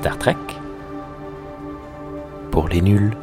Star Trek pour les nuls.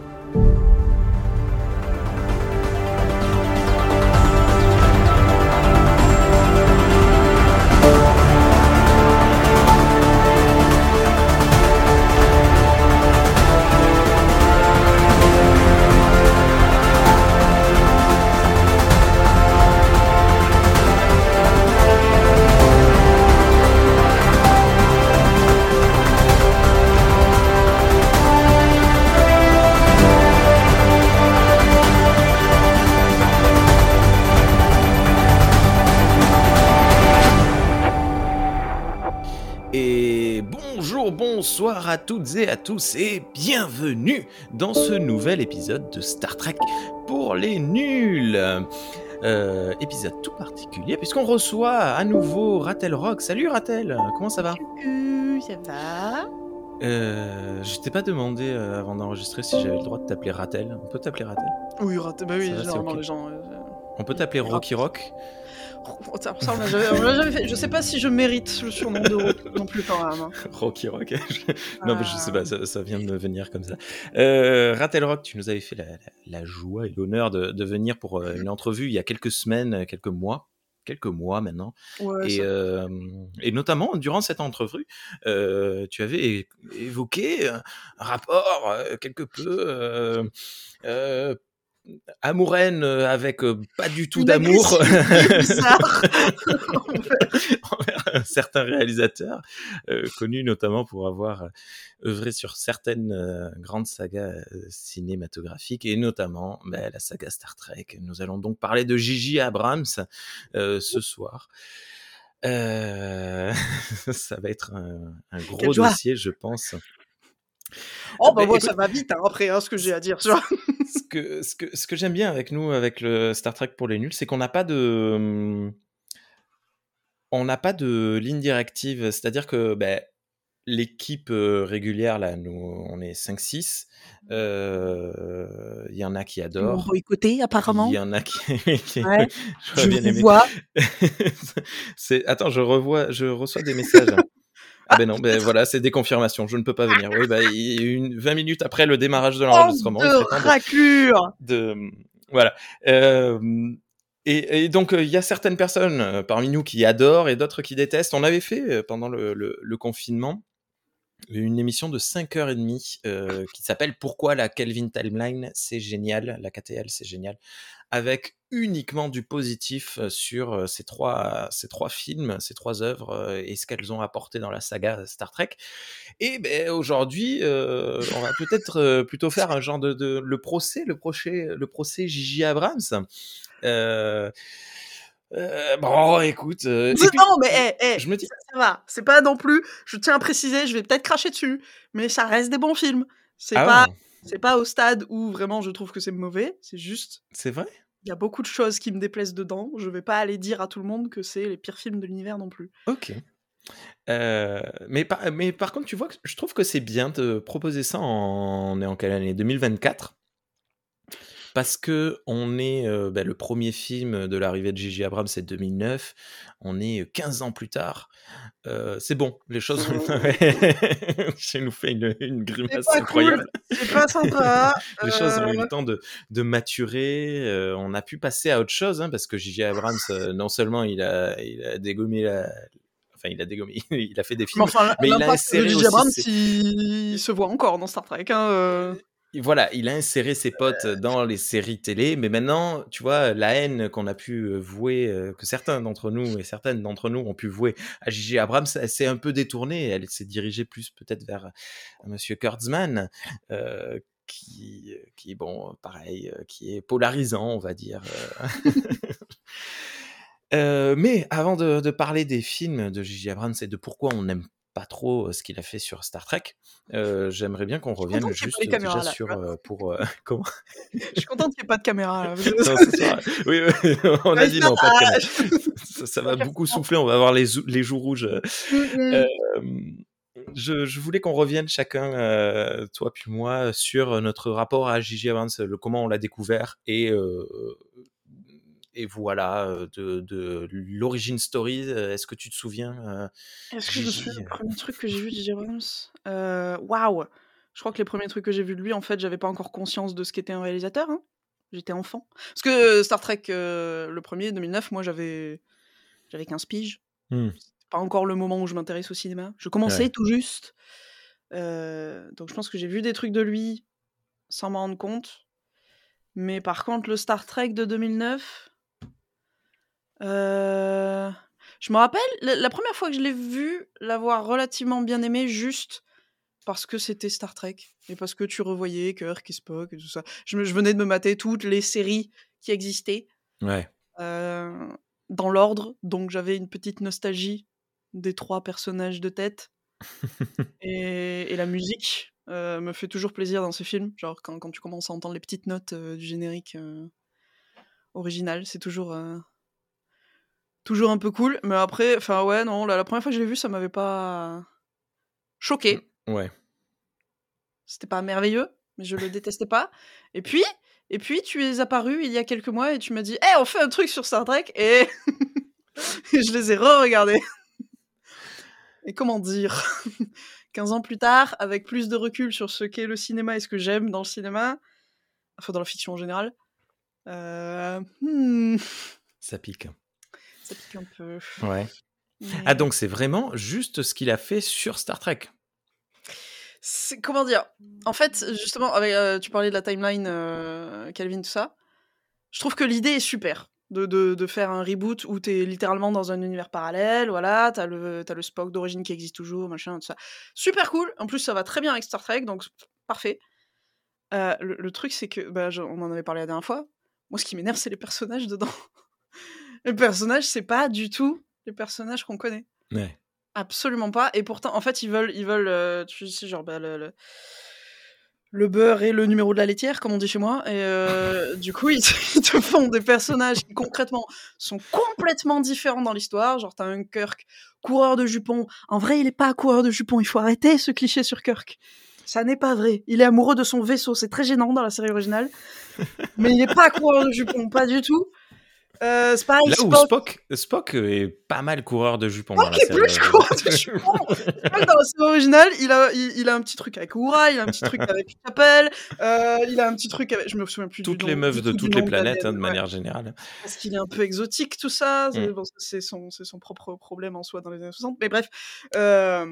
Toutes et à tous et bienvenue dans ce nouvel épisode de Star Trek pour les nuls. Euh, épisode tout particulier puisqu'on reçoit à nouveau Ratel Rock. Salut Ratel, comment ça va? Ça va? Euh, Je t'ai pas demandé euh, avant d'enregistrer si j'avais le droit de t'appeler Ratel. On peut t'appeler Ratel Oui, rat- bah oui, va, les gens. euh, On peut t'appeler Rocky Rock ça, ça, on l'a jamais- on l'a jamais fait. Je sais pas si je mérite le surnom de Rocky non plus quand même. hein. Rocky Rock. non, mais je sais pas, ça, ça vient de me venir comme ça. Euh, Rock, tu nous avais fait la, la- la joie et l'honneur de, de venir pour euh, une entrevue il y a quelques semaines, quelques mois. Quelques mois maintenant. Ouais, Et, ça- euh, et notamment, durant cette entrevue, euh, tu avais évoqué un rapport euh, quelque peu amouraine euh, avec euh, pas du tout d'amour envers certains réalisateurs, euh, connus notamment pour avoir euh, œuvré sur certaines euh, grandes sagas euh, cinématographiques, et notamment bah, la saga Star Trek. Nous allons donc parler de Gigi Abrams euh, ce soir. Euh, ça va être un, un gros dossier, je pense. Oh bah moi écoute- ça va vite hein, après hein, ce que j'ai à dire. ce que, ce que, ce que j'aime bien avec nous, avec le Star Trek pour les nuls, c'est qu'on n'a pas de. On n'a pas de ligne directive. C'est-à-dire que ben, l'équipe euh, régulière, là, nous, on est 5-6. euh, Il y en a qui adorent. boycotté apparemment. Il y en a qui. qui- Ouais. j'aurais Je bien vous aimé. vois. c'est... Attends, je revois, je reçois des messages. Ah ben non, ben voilà, c'est des confirmations, je ne peux pas venir. Oui, ben, une 20 minutes après le démarrage de l'enregistrement, de de voilà. Euh, et, et donc euh, il y a certaines personnes euh, parmi nous qui adorent et d'autres qui détestent. On avait fait euh, pendant le, le- le confinement une émission de 5h30 euh, qui s'appelle Pourquoi la Kelvin Timeline c'est génial, la KTL c'est génial, avec uniquement du positif euh, sur euh, ces trois, ces trois films, ces trois œuvres euh, et ce qu'elles ont apporté dans la saga Star Trek. Et ben, aujourd'hui, on va peut-être plutôt faire un genre de, le procès, le procès, le procès Gigi Abrams. Euh, bon, écoute, euh, puis, non mais eh, eh, je me dis, ça va. C'est pas non plus. Je tiens à préciser. Je vais peut-être cracher dessus, mais ça reste des bons films. C'est ah pas. ouais, C'est pas au stade où vraiment je trouve que c'est mauvais. C'est juste. c'est vrai? Il y a beaucoup de choses qui me déplaisent dedans. Je vais pas aller dire à tout le monde que c'est les pires films de l'univers non plus. Ok. Euh, mais, par, mais par contre, tu vois, je trouve que c'est bien de proposer ça en, on est en quelle année? 2024 parce que on est euh, ben, le premier film de l'arrivée de Gigi Abrams, c'est 2009. On est 15 ans plus tard. Euh, c'est bon, les choses. J'ai nous fait une, une grimace pas incroyable. C'est pas sympa. Les choses ont eu euh, le temps de, de maturer. euh, on a pu passer à autre chose, hein, parce que Gigi Abrams, euh, non seulement il a, il a dégommé la. Enfin, il a dégommé, il a fait des films. enfin, mais il a J.J. aussi Abrams, ses- il se voit encore dans Star Trek. Hein, euh. Voilà, il a inséré ses potes dans les séries télé, mais maintenant, tu vois, la haine qu'on a pu vouer, que certains d'entre nous et certaines d'entre nous ont pu vouer à Gigi Abrams, elle s'est un peu détournée. Elle s'est dirigée plus peut-être vers Monsieur Kurtzman, euh, qui, qui, bon, pareil, qui est polarisant, on va dire. mais avant de, parler des films de Gigi Abrams et de pourquoi on n'aime pas trop ce qu'il a fait sur Star Trek, j'aimerais bien qu'on revienne juste déjà là, sur pour comment Je suis contente qu'il n'y ait pas de caméra. Là. Non, oui, oui, on a dit non, pas de caméra. Ça, ça va beaucoup souffler, on va avoir les, les joues rouges. je, je voulais qu'on revienne chacun, euh, toi puis moi, sur notre rapport à Gigi Abrams, le comment on l'a découvert et, euh, et voilà, de, de l'origin story, est-ce que tu te souviens Est-ce que je souviens du premier truc que j'ai vu de. Abrams Waouh Je crois que les premiers trucs que j'ai vus de lui, en fait, j'avais pas encore conscience de ce qu'était un réalisateur. Hein. J'étais enfant. Parce que Star Trek, le premier, 2009, moi j'avais j'avais 15 piges. Mmh. pas encore le moment où je m'intéresse au cinéma. Je commençais tout juste. donc je pense que j'ai vu des trucs de lui sans m'en rendre compte. Mais par contre, le Star Trek de 2009, euh, je me rappelle, la, première fois que je l'ai vu, l'avoir relativement bien aimé, juste parce que c'était Star Trek. Et parce que tu revoyais Kirk et Spock et tout ça. Je, venais de me mater toutes les séries qui existaient. Ouais. Euh, dans l'ordre, donc j'avais une petite nostalgie des trois personnages de tête. et, la musique euh, me fait toujours plaisir dans ces films. Genre quand, quand, tu commences à entendre les petites notes du générique original, c'est toujours toujours un peu cool. Mais après, enfin ouais, non, la, première fois que je l'ai vu, ça m'avait pas choqué. Mmh, ouais. C'était pas merveilleux, mais je le détestais pas. Et puis, et puis tu es apparu il y a quelques mois et tu m'as dit, hé, on fait un truc sur Star Trek et, je les ai re-regardés. et comment dire? 15 ans plus tard, avec plus de recul sur ce qu'est le cinéma et ce que j'aime dans le cinéma, enfin dans la fiction en général, euh... Hmm. ça pique ça pique un peu. Ouais. Ah, donc c'est vraiment juste ce qu'il a fait sur Star Trek. Comment dire? En fait, justement, avec, euh, tu parlais de la timeline, euh, Calvin, tout ça. Je trouve que l'idée est super de, de, de, faire un reboot où tu es littéralement dans un univers parallèle. Voilà, tu as le, as le Spock d'origine qui existe toujours, machin, tout ça. Super cool. En plus, ça va très bien avec Star Trek, donc parfait. Euh, le, truc, c'est que, bah, on en avait parlé la dernière fois. Moi, ce qui m'énerve, c'est les personnages dedans. Les personnages, c'est pas du tout les personnages qu'on connaît. Ouais. Absolument pas. Et pourtant, en fait, ils veulent, ils veulent, euh, tu sais, genre bah, le, le, beurre et le numéro de la laitière, comme on dit chez moi. Et euh, du coup, ils, te font des personnages qui concrètement sont complètement différents dans l'histoire. Genre, t'as un Kirk coureur de jupons. En vrai, il est pas coureur de jupons. Il faut arrêter ce cliché sur Kirk. Ça n'est pas vrai. Il est amoureux de son vaisseau. C'est très gênant dans la série originale. Mais il n'est pas coureur de jupons, pas du tout. Euh, Là où Spock, Spock est pas mal coureur de jupons. Spock est plus coureur de jupons. dans la série originale, il a, il, a un petit truc avec Uhura, il a un petit truc avec Chapelle, euh, il a un petit truc avec. Je me souviens plus toutes du les meufs de toutes les planètes, hein, de manière générale. Parce qu'il est un peu exotique, tout ça. C'est mm. son, son propre problème en soi dans les années 60. Mais bref. Euh,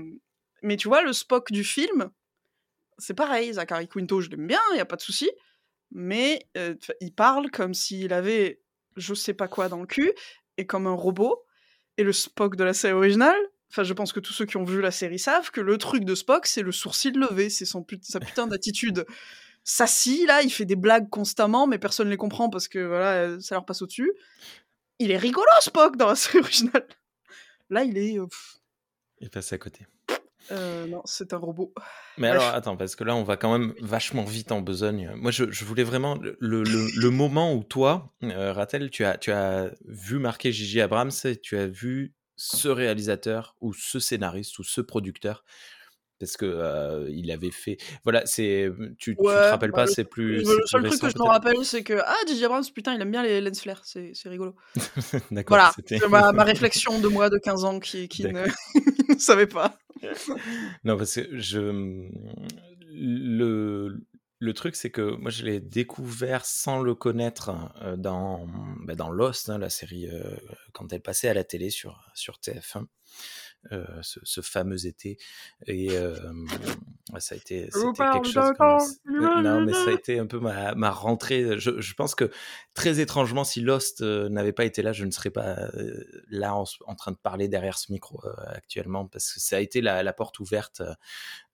mais tu vois, le Spock du film, c'est pareil. Zachary Quinto, je l'aime bien, il n'y a pas de souci. Mais il parle comme s'il avait je sais pas quoi dans le cul, et comme un robot. Et le Spock de la série originale, enfin je pense que tous ceux qui ont vu la série savent que le truc de Spock, c'est le sourcil levé, c'est son sa putain d'attitude. Sassy, là, il fait des blagues constamment, mais personne ne les comprend parce que voilà, ça leur passe au-dessus. Il est rigolo, Spock, dans la série originale. Là, il est. Euh, il passe à côté. Euh, non, c'est un robot. Mais alors, attends, parce que là, on va quand même vachement vite en besogne. Moi, je, voulais vraiment le, le, moment où toi, euh, Ratel, tu as, tu as vu marquer Gigi Abrams et tu as vu ce réalisateur ou ce scénariste ou ce producteur parce que euh, il avait fait voilà c'est tu, tu te rappelles bah, pas c'est plus le seul truc que je me rappelle c'est que ah J.J. Abrams putain il aime bien les lens flares c'est rigolo d'accord voilà ma, ma, réflexion de moi de 15 ans qui, qui ne... savait pas non parce que je le le truc, c'est que moi, je l'ai découvert sans le connaître euh, dans, bah, dans Lost, hein, la série, euh, quand elle passait à la télé sur, sur TF1. Euh, ce, fameux été. Et ça a été, quelque chose. Non, mais ça a été un peu ma, ma rentrée. Je, je, pense que très étrangement, si Lost n'avait pas été là, je ne serais pas là en, train de parler derrière ce micro actuellement, parce que ça a été la, la porte ouverte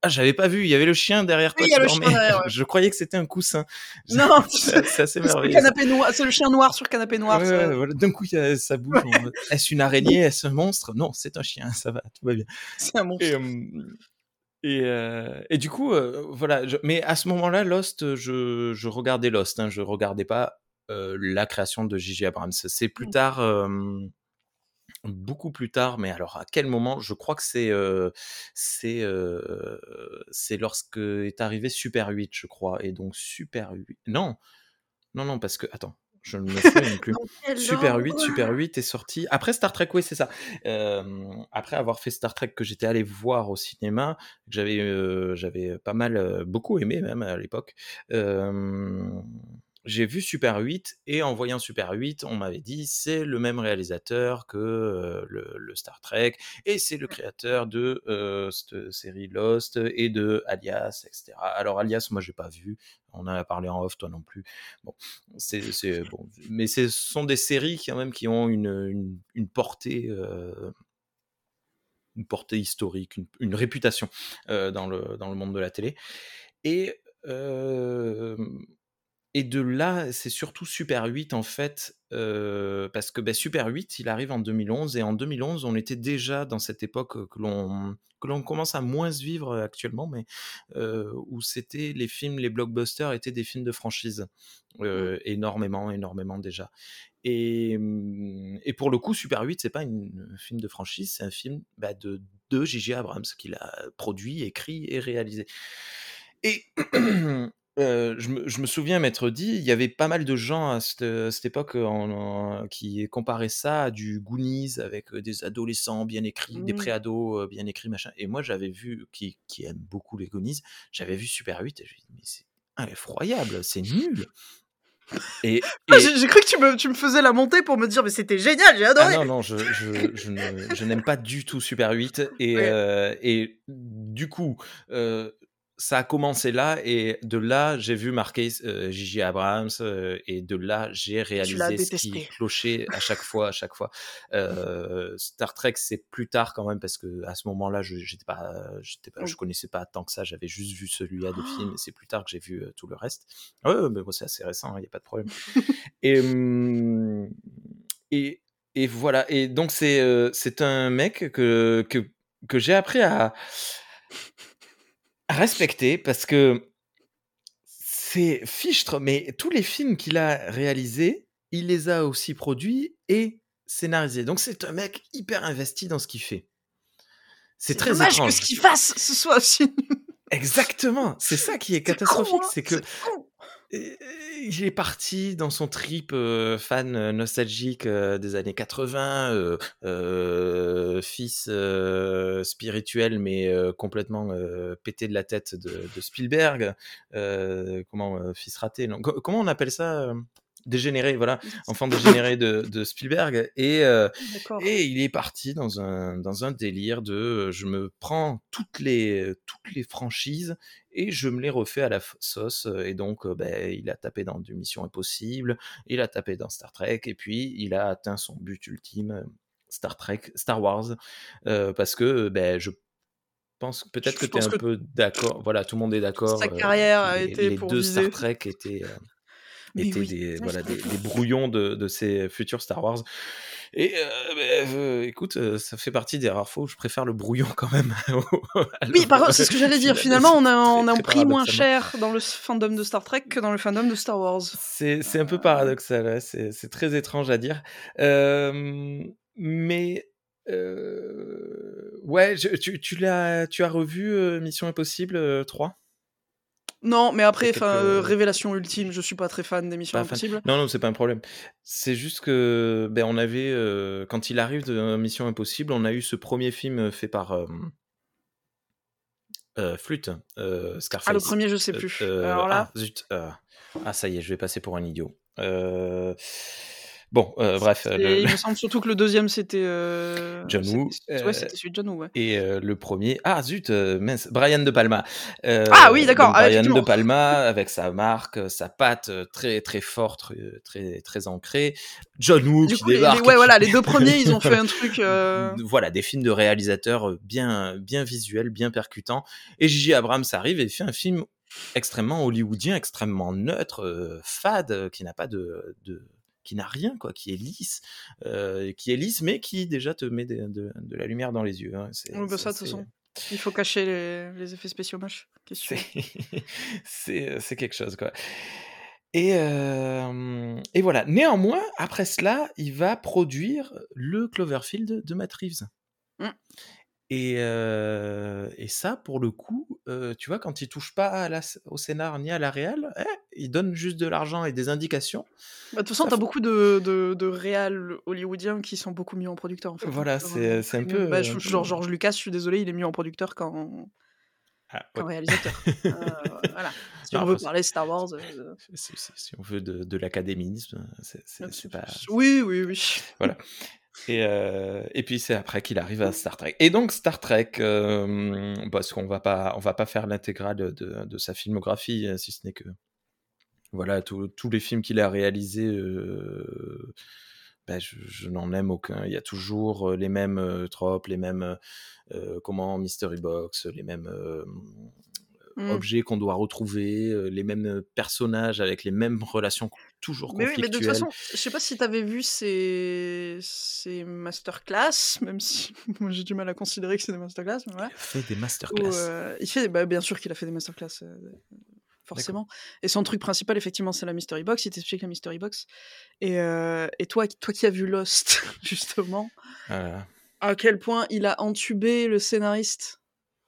ah, j'avais pas vu, il y avait le chien derrière toi. Oui, il y a le chien derrière, Je croyais que c'était un coussin. Non, c'est assez merveilleux. C'est le chien noir sur canapé noir. D'un coup, ça bouge. Est-ce une araignée Est-ce un monstre? Non, c'est un chien, ça va, tout va bien. C'est un monstre. Et, euh, et, du coup, euh, voilà. Mais à ce moment-là, Lost, je, je regardais Lost. Hein, je regardais pas euh, la création de J.J. Abrams. C'est plus mmh. tard beaucoup plus tard, mais alors à quel moment Je crois que c'est c'est c'est lorsque est arrivé Super 8, je crois, et donc Super 8. Non, non, non, parce que attends, Je ne me souviens plus. Super 8, Super 8 est sorti. Après Star Trek, oui, c'est ça. après avoir fait Star Trek que j'étais allé voir au cinéma, j'avais j'avais pas mal, beaucoup aimé même à l'époque j'ai vu Super 8 et en voyant Super 8, on m'avait dit c'est le même réalisateur que le, Star Trek et c'est le créateur de cette série Lost et de Alias, etc. Alors Alias, moi j'ai pas vu, on en a parlé en off, toi non plus. Mais ce sont des séries quand même qui ont une, une, portée. une portée historique, une, réputation dans, le, dans le monde de la télé. Et et de là, c'est surtout Super 8 en fait, parce que bah, Super 8, il arrive en 2011 et en 2011, on était déjà dans cette époque que l'on que l'on commence à moins vivre actuellement, mais où c'était les films, les blockbusters étaient des films de franchise, mmh. énormément, énormément déjà. Et, mmh, et, pour le coup, Super 8, c'est pas un film de franchise, c'est un film bah, de, de J.J. Abrams qu'il a produit, écrit et réalisé. Et je me souviens m'être dit, il y avait pas mal de gens à cette, époque qui comparaient ça à du Goonies avec des adolescents bien écrits, des mmh. pré-ados bien écrits, machin. Et moi, j'avais vu, qui, qui aime beaucoup les Goonies, j'avais vu Super 8 et je me dit, mais c'est effroyable, c'est nul. Et, j'ai cru que tu me, tu me, faisais la montée pour me dire mais c'était génial, j'ai ah adoré. non non, je, je, je n'aime pas du tout Super 8 et, et du coup ça a commencé là et de là j'ai vu marquer Gigi Abrams et de là j'ai réalisé ce qui clochait à chaque fois à chaque fois. Star Trek c'est plus tard quand même parce que à ce moment-là je j'étais pas j'étais pas je connaissais pas tant que ça. J'avais juste vu celui-là de film et c'est plus tard que j'ai vu tout le reste. Ouais mais bon c'est assez récent il hein, y a pas de problème. Et, et et voilà. Et donc c'est c'est un mec que que que j'ai appris à respecter parce que c'est fichtre, mais tous les films qu'il a réalisés, il les a aussi produits et scénarisés. Donc c'est un mec hyper investi dans ce qu'il fait. C'est très dommage que ce qu'il fasse ce soit aussi. Exactement, c'est ça qui est catastrophique, hein, c'est que il est parti dans son trip fan nostalgique des années 80, fils spirituel mais complètement pété de la tête de, Spielberg. comment fils raté Comment on appelle ça dégénéré, voilà, enfant dégénéré de, de Spielberg. Et, euh, et il est parti dans un, dans un délire de euh, je me prends toutes les, toutes les franchises et je me les refais à la sauce. Et donc, ben, il a tapé dans du Mission Impossible, il a tapé dans Star Trek, et puis il a atteint son but ultime, Star Trek, Star Wars, parce que ben, je pense peut-être que tu es un peu d'accord. Voilà, tout le monde est d'accord. Sa carrière a été les deux Star Trek étaient étaient des, voilà, des, brouillons de, de, ces futurs Star Wars. Et euh, bah, euh, écoute, euh, ça fait partie des rares fois où je préfère le brouillon quand même. oui, par contre, c'est ce que j'allais dire. Finalement, on a, on a un prix moins cher dans le fandom de Star Trek que dans le fandom de Star Wars. C'est un peu paradoxal, ouais. c'est très étrange à dire. mais ouais, tu, tu, as, tu as revu Mission Impossible 3 non, mais après, euh, révélation ultime, je suis pas très fan des Missions Impossibles. Non, non, c'est pas un problème. C'est juste que, ben, on avait, euh, quand il arrive de Mission Impossible, on a eu ce premier film fait par euh, Flûte, Scarface. Ah, le premier, je sais plus. Alors là. Ah, zut. ah, ça y est, je vais passer pour un idiot. Bon, euh, bref. Il me semble surtout que le deuxième c'était. Euh... John Woo. Ouais, c'était celui de John Woo, ouais. Et euh, le premier. Ah zut, euh, mince, Brian De Palma. ah oui, d'accord. Ah, Brian De Palma avec sa marque, sa patte très très forte, très très ancrée. John Woo qui débarque. ouais, voilà, les deux premiers, ils ont fait un truc. Voilà, des films de réalisateurs bien bien visuels, bien percutants. Et J.J. Abrams arrive et fait un film extrêmement hollywoodien, extrêmement neutre, fade, qui n'a pas de, de qui n'a rien, quoi, qui est lisse, euh, qui est lisse, mais qui déjà te met de, de, la lumière dans les yeux. Hein. Oui, bah ça, de toute façon. Il faut cacher les, les effets spéciaux moches. C'est quelque chose, quoi. Et, euh, et, voilà. Néanmoins, après cela, il va produire le Cloverfield de Matt Reeves. Mmh. Et, euh, et ça, pour le coup, euh, tu vois, quand il touche pas à la- au scénar ni à la réal, eh, il donne juste de l'argent et des indications. Bah, de toute façon, t'as f- beaucoup de, de, de réals hollywoodiens qui sont beaucoup mieux en producteur. En fait, hein. Voilà, c'est un peu. Bah, euh, je- genre George Lucas, je suis désolé, il est mieux en producteur qu'en ah, qu'en réalisateur. Euh, voilà. Si Non, on veut parler Star Wars. euh, si, si- si on veut de, de l'académisme, c'est pas. Oui, oui, oui. Voilà. Et, euh, et puis c'est après qu'il arrive à Star Trek. Et donc Star Trek, euh, parce qu'on va pas, on va pas faire l'intégrale de, sa filmographie, euh, si ce n'est que voilà tous les films qu'il a réalisés. euh, ben, je, je n'en aime aucun. Il y a toujours les mêmes tropes, les mêmes comment Mystery Box, les mêmes euh, Mm. objets qu'on doit retrouver, les mêmes personnages avec les mêmes relations toujours Mais oui, mais de toute conflictuelles. façon, je sais pas si t'avais vu ces, ces masterclass, même si moi j'ai du mal à considérer que c'est des masterclass, mais voilà. Il fait des Où, masterclass. euh, il fait, bah, bien sûr qu'il a fait des masterclass, euh, forcément. Et son truc principal, effectivement, c'est la Mystery Box. Il t'explique la Mystery Box. Et, euh, et toi, toi qui as vu Lost, justement, Voilà. à quel point il a entubé le scénariste?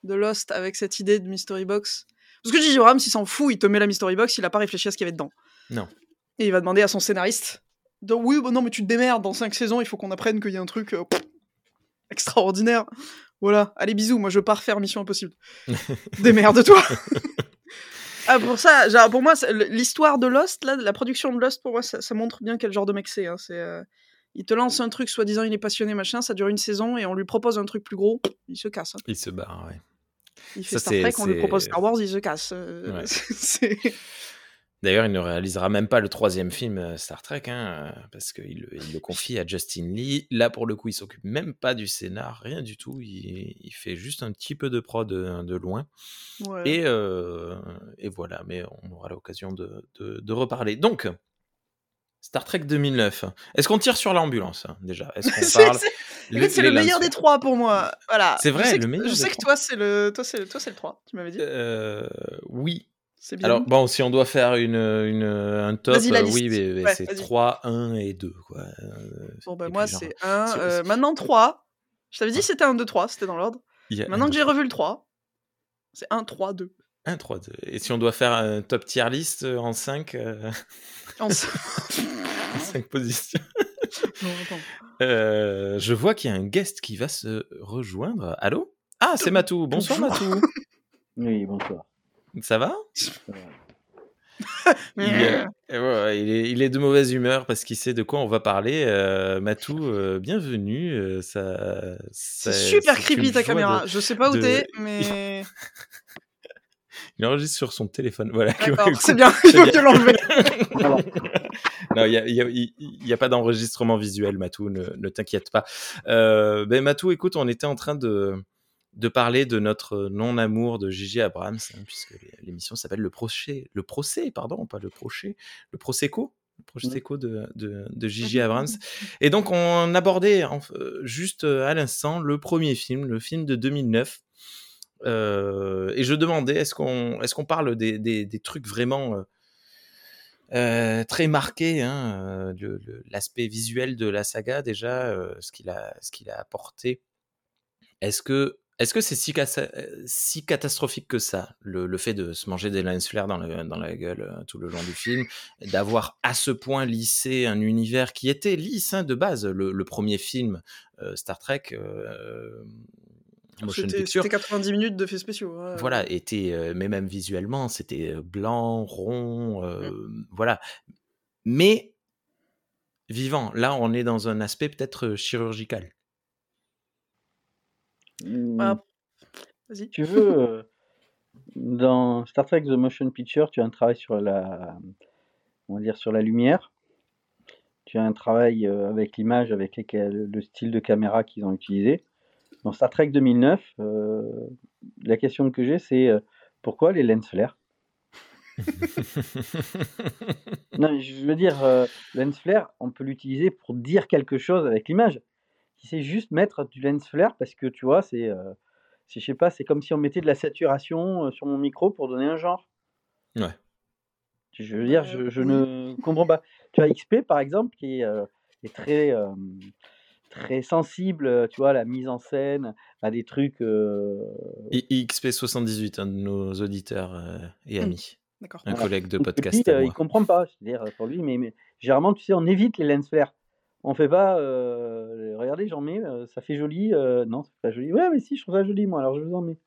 De Lost avec cette idée de Mystery Box. Parce que J.J. Abrams, il s'en fout, il te met la Mystery Box, il a pas réfléchi à ce qu'il y avait dedans. Non. Et il va demander à son scénariste de oui, bah non, mais tu te démerdes, dans 5 saisons, il faut qu'on apprenne qu'il y a un truc euh, pff, extraordinaire. Voilà, allez, bisous, moi je pars faire Mission Impossible. Démerde-toi Ah, pour ça, genre, pour moi, l'histoire de Lost, là, la production de Lost, pour moi, ça, ça montre bien quel genre de mec c'est. hein. C'est, euh, il te lance un truc, soi-disant il est passionné, machin, ça dure une saison, et on lui propose un truc plus gros, il se casse. hein. Il se barre, ouais. Il fait Ça, Star Trek, on lui propose Star Wars, il se casse. Euh, Ouais. c'est- D'ailleurs, il ne réalisera même pas le troisième film euh, Star Trek, hein, euh, parce qu'il le- il le confie à Justin Lee. Là, pour le coup, il s'occupe même pas du scénar, rien du tout. Il, il fait juste un petit peu de prod de, de loin. Ouais. Et, euh, et voilà, mais on aura l'occasion de, de- de reparler. Donc, Star Trek 2009. Est-ce qu'on tire sur l'ambulance, déjà? Est-ce qu'on C'est- parle c'est- le- meilleur des trois pour moi. Voilà. C'est vrai, le meilleur Je des sais que trois. toi, c'est le, toi, c'est, toi, c'est le 3, tu m'avais dit. Euh, oui. C'est bien. Alors, bon, si on doit faire une, une, un top, euh, liste. oui, mais, mais Ouais, c'est vas-y. 3, 1 et 2. Quoi. Euh, bon, bah, moi, c'est 1. si- euh, maintenant 3. Je t'avais dit Ouais. c'était 1, 2, 3, c'était dans l'ordre. Maintenant que j'ai revu le 3, c'est 1, 3, 2. 1, 3, 2. Et si on doit faire un top tier list euh, en 5, En... 5 positions non. Euh, Je vois qu'il y a un guest qui va se rejoindre. Allô? Ah, c'est Matou. Bonsoir. Matou. Oui, bonsoir. Ça va? Ça va. il, est, et ouais, il, est, il est de mauvaise humeur parce qu'il sait de quoi on va parler. Euh, Matou, euh, bienvenue. euh, ça, C'est super creepy ta caméra. de- Je sais pas où de- t'es, mais. Il enregistre sur son téléphone. Voilà. C'est bien, il faut l'enlever. non, il n'y a, y a- y pas d'enregistrement visuel, Matou, ne, ne t'inquiète pas. Euh, ben, Matou, écoute, on était en train de, de parler de notre non-amour de Gigi Abrams, hein, puisque l'émission s'appelle Le Procès, le procès, pardon, pas le Procès, le Prosecco, le Prosecco de, de, de Gigi Abrams. Et donc, on abordait en- euh, juste euh, à l'instant le premier film, le film de 2009. Euh, et je demandais, est-ce qu'on est parle des, trucs vraiment euh, euh, très marqués, hein, l'aspect visuel de la saga déjà, ce qu'il a, ce a apporté? Est-ce que est-ce que c'est si, catastrophique que ça, le, fait de se manger des lens flares dans, dans la gueule tout le long du film, d'avoir à ce point lissé un univers qui était lisse hein, de base, le, premier film Star Trek, C'était Picture, c'était 90 minutes de faits spéciaux. ouais. voilà, était, euh, mais même visuellement, c'était euh, blanc, rond, euh, Mmh. voilà. Mais vivant, là, on est dans un aspect peut-être euh, chirurgical. Hmm, Ah, Vas-y. Tu veux, euh, dans Star Trek The Motion Picture, tu as un travail sur la, on va dire sur la lumière. Tu as un travail euh, avec l'image, avec le style de caméra qu'ils ont utilisé. Dans Star Trek 2009, euh, la question que j'ai, c'est euh, pourquoi les lens flares? Non, je veux dire, euh, lens flare, on peut l'utiliser pour dire quelque chose avec l'image. Si c'est juste mettre du lens flare, parce que tu vois, c'est, je sais pas, c'est comme si on mettait de la saturation sur mon micro pour donner un genre. Ouais. Je veux dire, je, je oui. ne comprends pas. Tu as XP par exemple, qui est, est très, très sensible, tu vois, à la mise en scène, à des trucs. XP78, un de nos auditeurs et Mmh. amis. D'accord. Un Voilà. collègue de podcast lui, à il comprend pas. C'est-à-dire pour lui, mais, mais généralement, tu sais, on évite les lens flares. On fait pas. euh, regardez, j'en mets, euh, ça fait joli. euh, non, c'est pas joli. Ouais, mais si, je trouve ça joli, moi. Alors je vous en mets.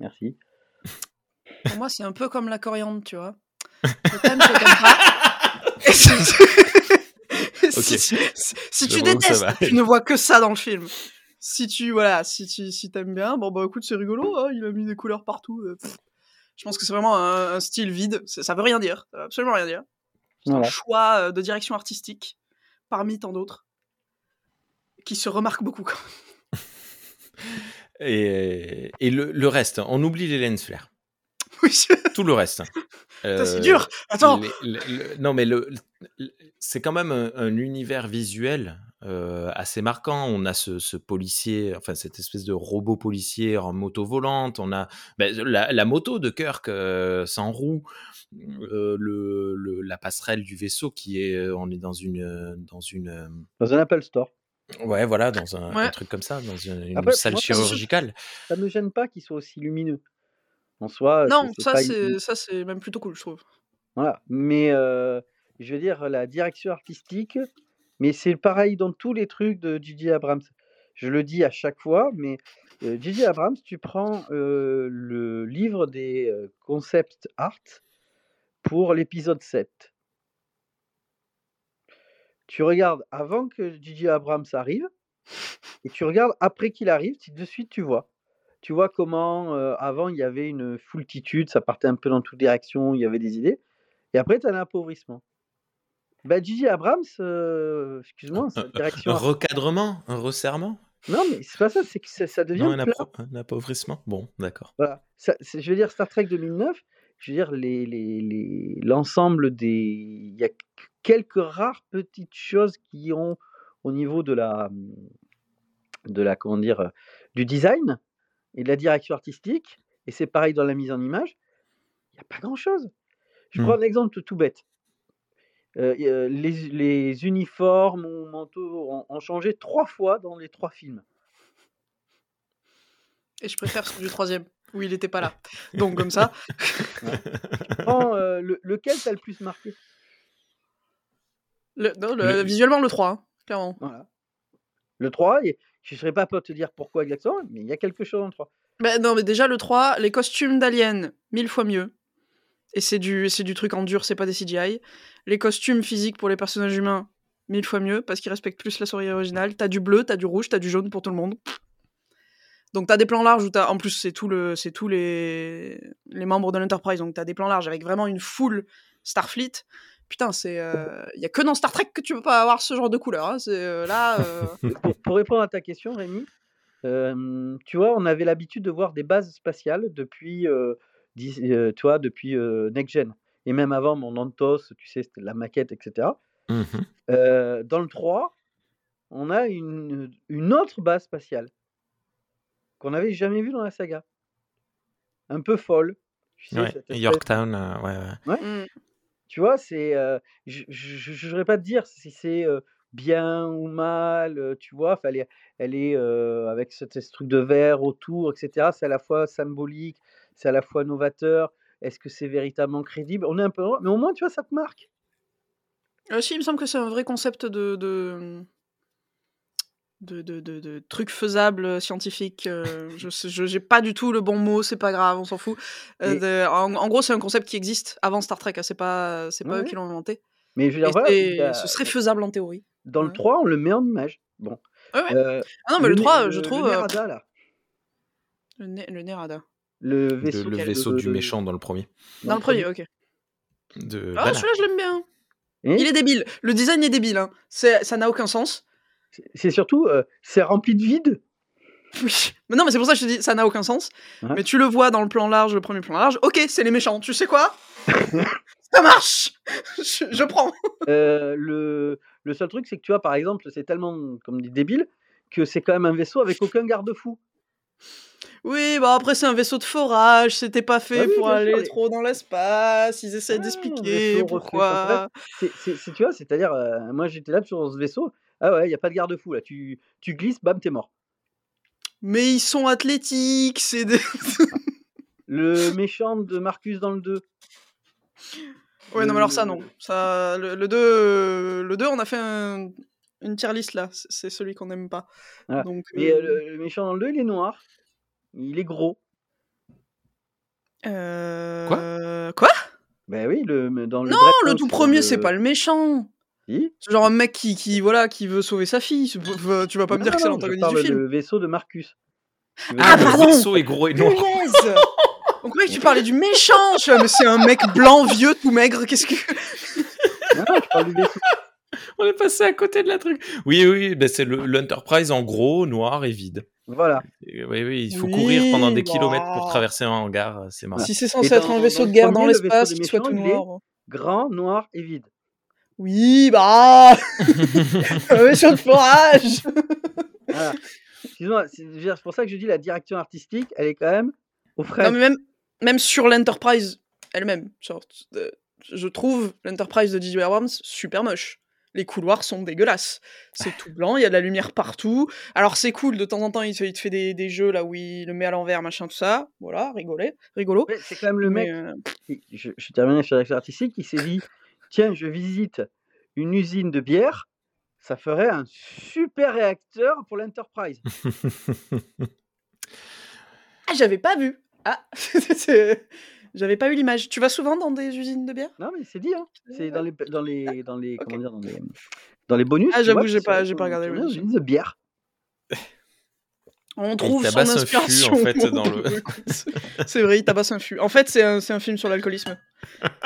Merci. Pour moi, c'est un peu comme la coriandre, tu vois. Je t'aime, je t'aime pas. Et si, tu détestes, tu ne vois que ça dans le film. Si tu voilà, si tu si t'aimes bien, bon bah écoute, c'est rigolo, hein, il a mis des couleurs partout. euh. Je pense que c'est vraiment un, un style vide. Ça veut rien dire, ça veut absolument rien dire. C'est un choix euh, de direction artistique parmi tant d'autres qui se remarque beaucoup. quand même. Et, et le, le reste, on oublie les lens flares. Oui, Tout le reste. C'est Euh, dur. Attends. les- le- le- non, mais le, le- c'est quand même un, un univers visuel euh, assez marquant. On a ce, ce policier, enfin cette espèce de robot policier en moto volante. On a ben, la, la moto de Kirk euh, sans roue, euh, le, le- la passerelle du vaisseau qui est, on est dans une, dans une, Dans un Apple Store. ouais, voilà, dans un, Ouais. un truc comme ça, dans une, une Après, salle moi, chirurgicale. Ça me gêne pas qu'il soit aussi lumineux. En soi, Non, ça c'est une- même plutôt cool, je trouve. Voilà. Mais euh, je veux dire, la direction artistique, mais c'est pareil dans tous les trucs de J.J. Abrams. Je le dis à chaque fois, mais euh. Abrams, tu prends euh, le livre des euh, concept art pour l'épisode 7. Tu regardes avant que J.J. Abrams arrive, et tu regardes après qu'il arrive, de suite tu vois. Tu vois comment euh, avant il y avait une foultitude, ça partait un peu dans toutes directions, il y avait des idées. Et après, tu as un appauvrissement. Bah, J.J. Abrams, euh, excuse-moi, sa Un direction. recadrement, un resserrement, Non, mais c'est pas ça, c'est que ça, ça devient non, un, appauvrissement? Bon, d'accord. Voilà. Ça, je veux dire, Star Trek 2009, je veux dire, les, les, les- l'ensemble des. Il y a quelques rares petites choses qui ont, au niveau de la. de la comment dire, du design et de la direction artistique, et c'est pareil dans la mise en image, il n'y a pas grand-chose. Je prends un exemple tout bête. Euh, euh, les, les uniformes ou manteaux ont, ont changé trois fois dans les trois films. Et je préfère celui du troisième, où il n'était pas là. Donc comme ça. Prends, euh, le- lequel t'as le plus marqué? Le- non, le- Le- Visuellement, le 3, hein, clairement. Voilà. Le 3, et je ne serais pas pour te dire pourquoi exactement, mais il y a quelque chose dans le 3. Bah, non, mais déjà, le 3, les costumes d'Alien, mille fois mieux. Et c'est du, du truc en dur, c'est pas des CGI. Les costumes physiques pour les personnages humains, mille fois mieux, parce qu'ils respectent plus la souris originale. T'as du bleu, t'as du rouge, t'as du jaune pour tout le monde. Donc t'as des plans larges où t'as, en plus c'est tout le, c'est tous les, les membres de l'Enterprise, donc t'as des plans larges avec vraiment une foule Starfleet. Putain, c'est, il y a que dans Star Trek que tu peux pas avoir ce genre de couleur. hein. C'est euh, là, euh, Pour, pour répondre à ta question, Rémi, euh, tu vois, on avait l'habitude de voir des bases spatiales depuis, euh, euh, vois, depuis euh, Next Gen. Et même avant, mon Antos, tu sais, c'était la maquette, etc. Mhm. Euh, dans le 3, on a une, une autre base spatiale qu'on n'avait jamais vue dans la saga. Un peu folle. Tu sais, Ouais, Yorktown, euh, ouais, ouais. hmm. Tu vois, c'est. euh, je ne saurais pas te dire si c'est bien ou mal, tu vois. Elle est, elle est avec ce, ce truc de verre autour, etc. C'est à la fois symbolique, c'est à la fois novateur. Est-ce que c'est véritablement crédible? On est un peu. Mais au moins, tu vois, ça te marque. Si, il me semble que c'est un vrai concept de de, de, de, de- de truc faisable euh, scientifique. euh, je j'ai pas du tout le bon mot, c'est pas grave, on s'en fout. Euh, Et- de- en, en gros, c'est un concept qui existe avant Star Trek. hein, c'est pas c'est pas Ouais, eux qui l'ont inventé. Mais je veux dire, Et voilà, a- ce serait faisable en théorie. dans le Ouais. 3, on le met en image. Bon. Ouais, ouais. Euh, Ah non, mais le, 3, Né- je le- trouve. Le Nerada, là. le, Né- le Nerada. Le Le, vaisseau. le vaisseau du le- méchant dans le premier. Dans le premier, ok. De Ah, celui-là, je l'aime bien. Et Il est débile. Le design est débile. Hein. Ça n'a aucun sens. C'est- surtout, euh, c'est rempli de vide. Oui. Mais non, mais c'est pour ça que je te dis, ça n'a aucun sens. Ouais. Mais tu le vois dans le plan large, le premier plan large. Ok, c'est les méchants. Tu sais quoi? Ça marche je, je prends. Euh, le, le seul truc, c'est que tu vois, par exemple, c'est tellement, comme dit, débile, que c'est quand même un vaisseau avec aucun garde-fou. Oui, bah après, c'est un vaisseau de forage. C'était pas fait Ah oui, pour aller sûr, trop dans l'espace. Ils essaient Ah, d'expliquer pourquoi. Tu vois, c'est-à-dire, euh, moi j'étais là sur ce vaisseau, Ah ouais, il n'y a pas de garde-fou là. Tu, tu glisses, bam, t'es mort. Mais ils sont athlétiques, c'est des... Le méchant de Marcus dans le 2. Ouais, non, mais alors ça, non. Ça, le, le 2, le 2, on a fait un- une tier list là. C'est- celui qu'on n'aime pas. Voilà. Donc, Mais euh, euh, le, le méchant dans le 2, il est noir. Il est gros. euh, Quoi? Ben oui, le, dans le Non, le tout premier, le- c'est pas le méchant. Si C'est genre un mec qui, qui, voilà, qui veut sauver sa fille. Tu vas pas me Non, dire que c'est l'antagoniste du film. Le vaisseau de Marcus. Ah, dire- le pardon vaisseau est gros et noir. On croyait que tu parlais du méchant. Je mais c'est un mec blanc, vieux, tout maigre. Qu'est-ce que. Non, non, je parle du vaisseau. On est passé à côté de la truc. Oui, oui, ben c'est le- l'Enterprise en gros, noir et vide. Voilà. Et oui, oui, il faut Oui, courir pendant des bah. kilomètres pour traverser un hangar, c'est marrant. Si c'est censé être un vaisseau de le guerre dans le l'espace des qui soit tout noir. Grand, noir et vide. Oui, bah Un vaisseau de forage Voilà. C'est pour ça que je dis la direction artistique, elle est quand même au frais. Non, mais même, même sur l'Enterprise elle-même, euh, je trouve l'Enterprise de J.J. Abrams super moche. Les couloirs sont dégueulasses. C'est tout blanc, il y a de la lumière partout. Alors c'est cool, de temps en temps, il te, il te fait des, des jeux là où il le met à l'envers, machin, tout ça. Voilà, rigolé, rigolo. Ouais, C'est quand même le Mais, mec, euh, qui- je, je termine sur la direction artistique, qui s'est dit tiens, je visite une usine de bière, ça ferait un super réacteur pour l'Enterprise. Ah, j'avais pas vu Ah J'avais pas eu l'image. Tu vas souvent dans des usines de bière? Non, mais c'est dit, hein. C'est dans les, dans les, dans les, comment dire, dans les, dans les bonus. Ah, j'avoue, j'ai pas- j'ai pas regardé les dans bonus. une usine de bière. On trouve son tabasse un fût, en inspiration. fait, dans le- c'est vrai, il tabasse un fût. En fait, c'est un, c'est un film sur l'alcoolisme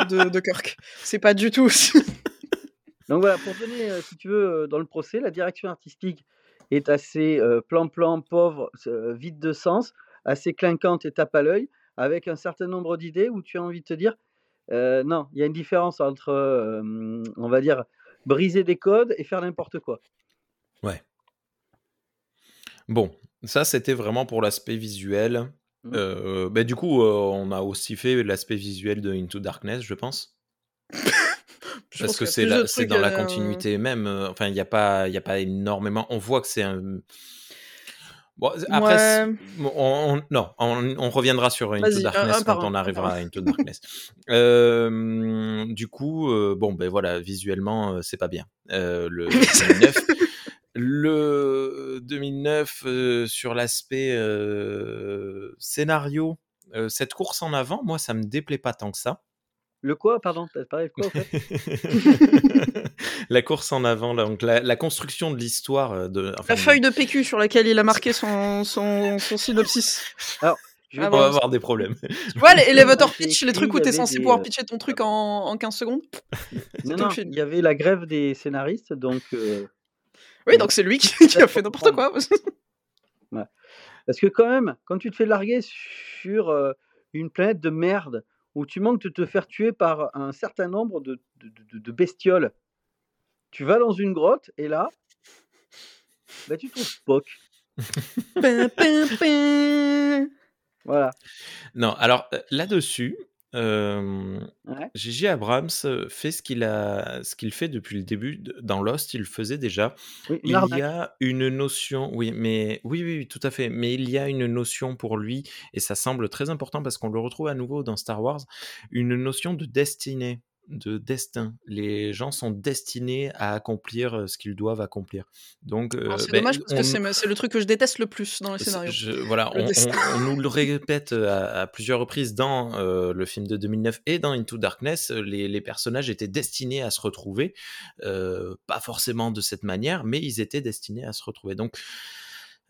de, de Kirk. C'est pas du tout. Donc voilà, pour donner, euh, si tu veux, euh, dans le procès, la direction artistique est assez euh, plan-plan, pauvre, euh, vide de sens, assez clinquante et tape à l'œil, avec un certain nombre d'idées où tu as envie de te dire, euh, non, il y a une différence entre, euh, on va dire, briser des codes et faire n'importe quoi. Bon, ça c'était vraiment pour l'aspect visuel. Mhm. Euh, bah, du coup, euh, on a aussi fait l'aspect visuel de Into Darkness, je pense. Je Parce pense que c'est dans la euh, continuité même. Enfin, il n'y a, pas- y a pas énormément. On voit que c'est un. Bon, après, Ouais. on, on- non, on, on reviendra sur Into un- Darkness un quand on arrivera à Into Darkness. Euh, du coup, euh, bon, ben voilà, visuellement, euh, c'est pas bien. Le 2009, le 2009 euh, sur l'aspect euh, scénario, euh, cette course en avant, moi, ça me déplaît pas tant que ça. Le quoi, pardon? T'as parlé de quoi, en fait? La course en avant, là, donc la, la construction de l'histoire euh, de. enfin, La feuille de PQ sur laquelle il a marqué son, son, son synopsis. Je vais Ah On va avoir des problèmes. Tu vois, les elevator pitch, les trucs où t'es censé des, pouvoir euh, pitcher ton truc en, en 15 secondes. Non, non, il y avait la grève des scénaristes, donc... euh, Oui, donc c'est lui qui, qui a fait n'importe quoi. Parce que quand même, quand tu te fais larguer sur euh, une planète de merde, où tu manques de te faire tuer par un certain nombre de, de- de- de bestioles, tu vas dans une grotte, et là, bah, tu trouves Spock. Pin, pin, pin. Voilà. Non, alors euh, là-dessus, euh, Ouais. J.J. Abrams fait ce qu'il a, ce qu'il fait depuis le début dans Lost. Il le faisait déjà. Oui, Il y a une notion, oui, mais oui, oui, oui, tout à fait. Mais il y a une notion pour lui, et ça semble très important parce qu'on le retrouve à nouveau dans Star Wars, une notion de destinée, de destin. Les gens sont destinés à accomplir euh, ce qu'ils doivent accomplir. Donc, euh, Alors, C'est ben, dommage parce on- que c'est le truc que je déteste le plus dans les scénarios. je- voilà, Le on, on- on nous le répète à, à plusieurs reprises dans euh, le film de 2009 et dans Into Darkness, euh, les, les personnages étaient destinés à se retrouver, euh, pas forcément de cette manière, mais ils étaient destinés à se retrouver. Donc,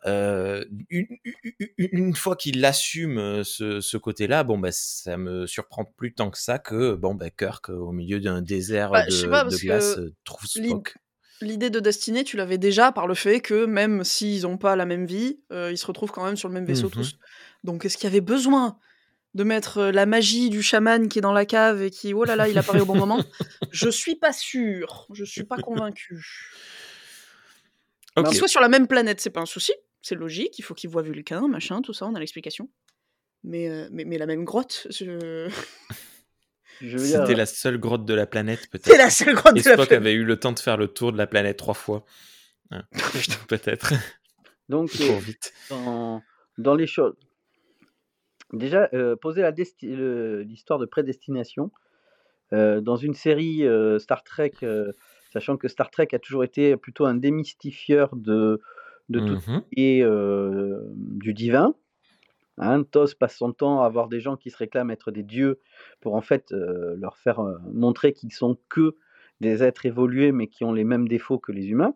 euh, une, une- une fois qu'il assume euh, ce, ce côté-là, bon, bah, ça me surprend plus tant que ça que bon, bah, Kirk, au milieu d'un désert Bah, de, pas, glace, euh, trouve Spock. L'idée de destinée, tu l'avais déjà par le fait que même s'ils n'ont pas la même vie, euh, ils se retrouvent quand même sur le même vaisseau Mhm. tous. Donc est-ce qu'il y avait besoin de mettre euh, la magie du chaman qui est dans la cave et qui, oh là là, il apparaît au bon moment? Je suis pas sûr, je suis pas convaincu. Ok. Qu'ils soient sur la même planète, c'est pas un souci, c'est logique, il faut qu'ils voient Vulcain, machin, tout ça, on a l'explication. Mais, euh, mais, mais la même grotte, je... Je veux dire, C'était la seule grotte de la planète, peut-être. c'est la seule grotte Et de la Spock planète. avait eu le temps de faire le tour de la planète trois fois. Ah, peut-être. Donc, Trop vite. dans, dans les choses. Déjà, euh, poser l'histoire de prédestination euh, dans une série euh, Star Trek, euh, sachant que Star Trek a toujours été plutôt un démystifieur de, de tout ce qui est euh, du divin. Hein, TOS passe son temps à avoir des gens qui se réclament être des dieux pour en fait euh, leur faire euh, montrer qu'ils sont que des êtres évolués mais qui ont les mêmes défauts que les humains.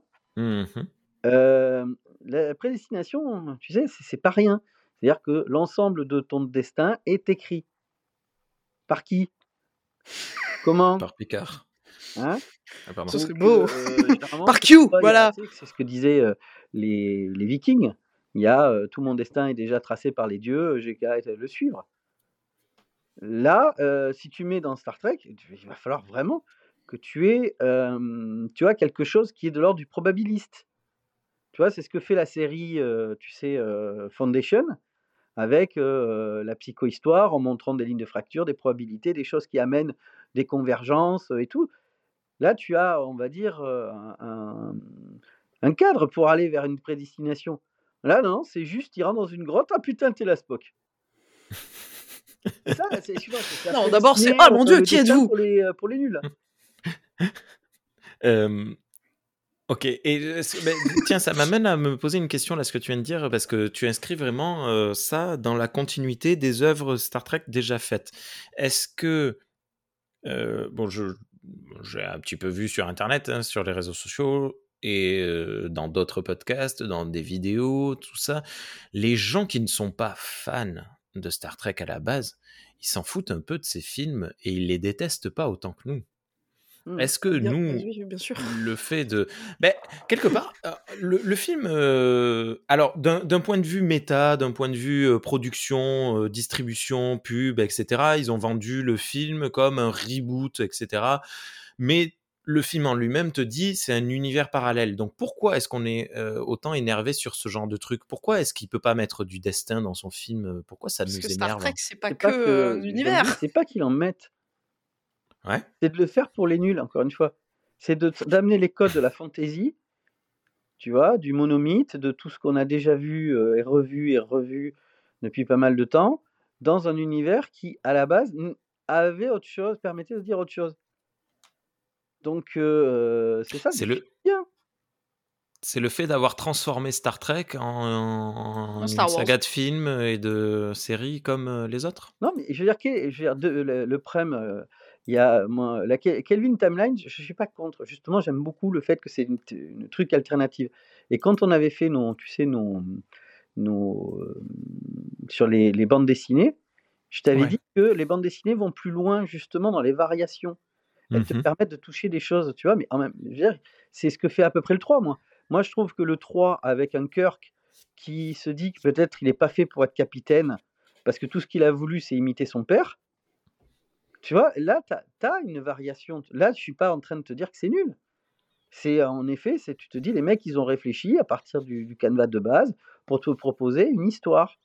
Euh, la prédestination, tu sais, c'est pas rien. C'est-à-dire que l'ensemble de ton destin est écrit. Par qui? Comment? Par Picard. hein? Ah. Ce serait beau. euh, Par Q, voilà. C'est ce que disaient euh, les, Vikings. Il y a euh, tout mon destin est déjà tracé par les dieux, j'ai qu'à le suivre. Là, euh, si tu mets dans Star Trek, il va falloir vraiment que tu aies euh, tu quelque chose qui est de l'ordre du probabiliste. Tu vois, c'est ce que fait la série, euh, tu sais, euh, Foundation, avec euh, la psychohistoire, en montrant des lignes de fracture, des probabilités, des choses qui amènent des convergences euh, et tout. Là, tu as, on va dire, euh, un- un cadre pour aller vers une prédestination. Là, non, c'est juste, il rentre dans une grotte, ah putain, t'es la Spock. Ça, c'est, Non, d'abord, c'est, ah, mon Dieu, qui êtes-vous? pour les, euh, pour les nuls. Euh, ok, et euh, ben, tiens, ça m'amène à me poser une question là, ce que tu viens de dire, parce que tu inscris vraiment euh, ça dans la continuité des œuvres Star Trek déjà faites. Est-ce que, euh, bon, je j'ai un petit peu vu sur Internet, hein, sur les réseaux sociaux et dans d'autres podcasts, dans des vidéos, tout ça, les gens qui ne sont pas fans de Star Trek à la base, ils s'en foutent un peu de ces films et ils les détestent pas autant que nous. Hmm. Est-ce que bien, nous, oui, bien sûr. le fait de. Ben, quelque part, euh, le, le film. euh, alors, d'un d'un point de vue méta, d'un point de vue euh, production, euh, distribution, pub, etc., ils ont vendu le film comme un reboot, etc. Mais le film en lui-même te dit c'est un univers parallèle. Donc pourquoi est-ce qu'on est euh, autant énervé sur ce genre de truc? Pourquoi est-ce qu'il peut pas mettre du destin dans son film? Pourquoi ça Parce nous que Star énerve? Trek, c'est pas pas que, l'univers. C'est pas qu'ils en. Ouais. c'est de le faire pour les nuls, encore une fois. C'est de- d'amener les codes de la fantaisie, tu vois, du monomythe, de tout ce qu'on a déjà vu euh, et revu et revu depuis pas mal de temps, dans un univers qui, à la base, avait autre chose, permettait de dire autre chose. Donc, euh, c'est ça. C'est le. bien. C'est le fait d'avoir transformé Star Trek en, en En Star une Wars. saga de films et de séries comme les autres? Non, mais je veux dire, je veux dire, de- le, le Prem, euh, il y a moi, la Ke- Kelvin Timeline, je ne suis pas contre. Justement, j'aime beaucoup le fait que c'est une, truc alternative. Et quand on avait fait nos, tu sais, nos, nos, euh, sur les, les bandes dessinées, je t'avais Ouais. dit que les bandes dessinées vont plus loin justement dans les variations. Elles te Mhm. permettent de toucher des choses, tu vois, mais en même dire, c'est ce que fait à peu près le 3, moi. Moi, je trouve que le 3, avec un Kirk qui se dit que peut-être il n'est pas fait pour être capitaine, parce que tout ce qu'il a voulu, c'est imiter son père, tu vois, là, tu as, une variation. Là, je suis pas en train de te dire que c'est nul. C'est en effet, c'est tu te dis, les mecs, ils ont réfléchi à partir du, du canevas de base pour te proposer une histoire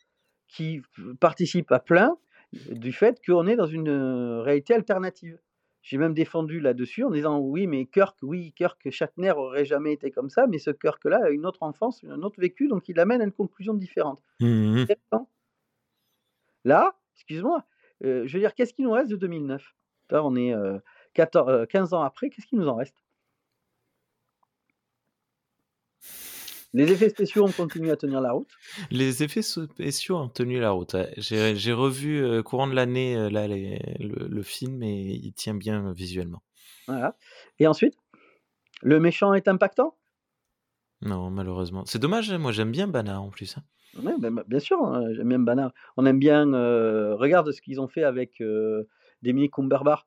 qui participe à plein du fait qu'on est dans une euh, réalité alternative. J'ai même défendu là-dessus en disant oui, mais Kirk, oui, Kirk Shatner aurait jamais été comme ça, mais ce Kirk-là a une autre enfance, un autre vécu, donc il amène à une conclusion différente. Intéressant. Là, excuse-moi, euh, je veux dire, qu'est-ce qui nous reste de 2009 Là, on est euh, 14, euh, 15 ans après, qu'est-ce qui nous en reste? Les effets spéciaux ont continué à tenir la route. Les effets spéciaux ont tenu la route. J'ai revu euh, courant de l'année euh, là les- le, le film et il tient bien euh, visuellement. Voilà. Et ensuite, le méchant est impactant? Non, malheureusement. C'est dommage, hein, moi j'aime bien Bana en plus. hein. Ouais, ben, bien sûr, hein, j'aime bien Banner. On aime bien. euh, regarde ce qu'ils ont fait avec Dominique Cumberbatch.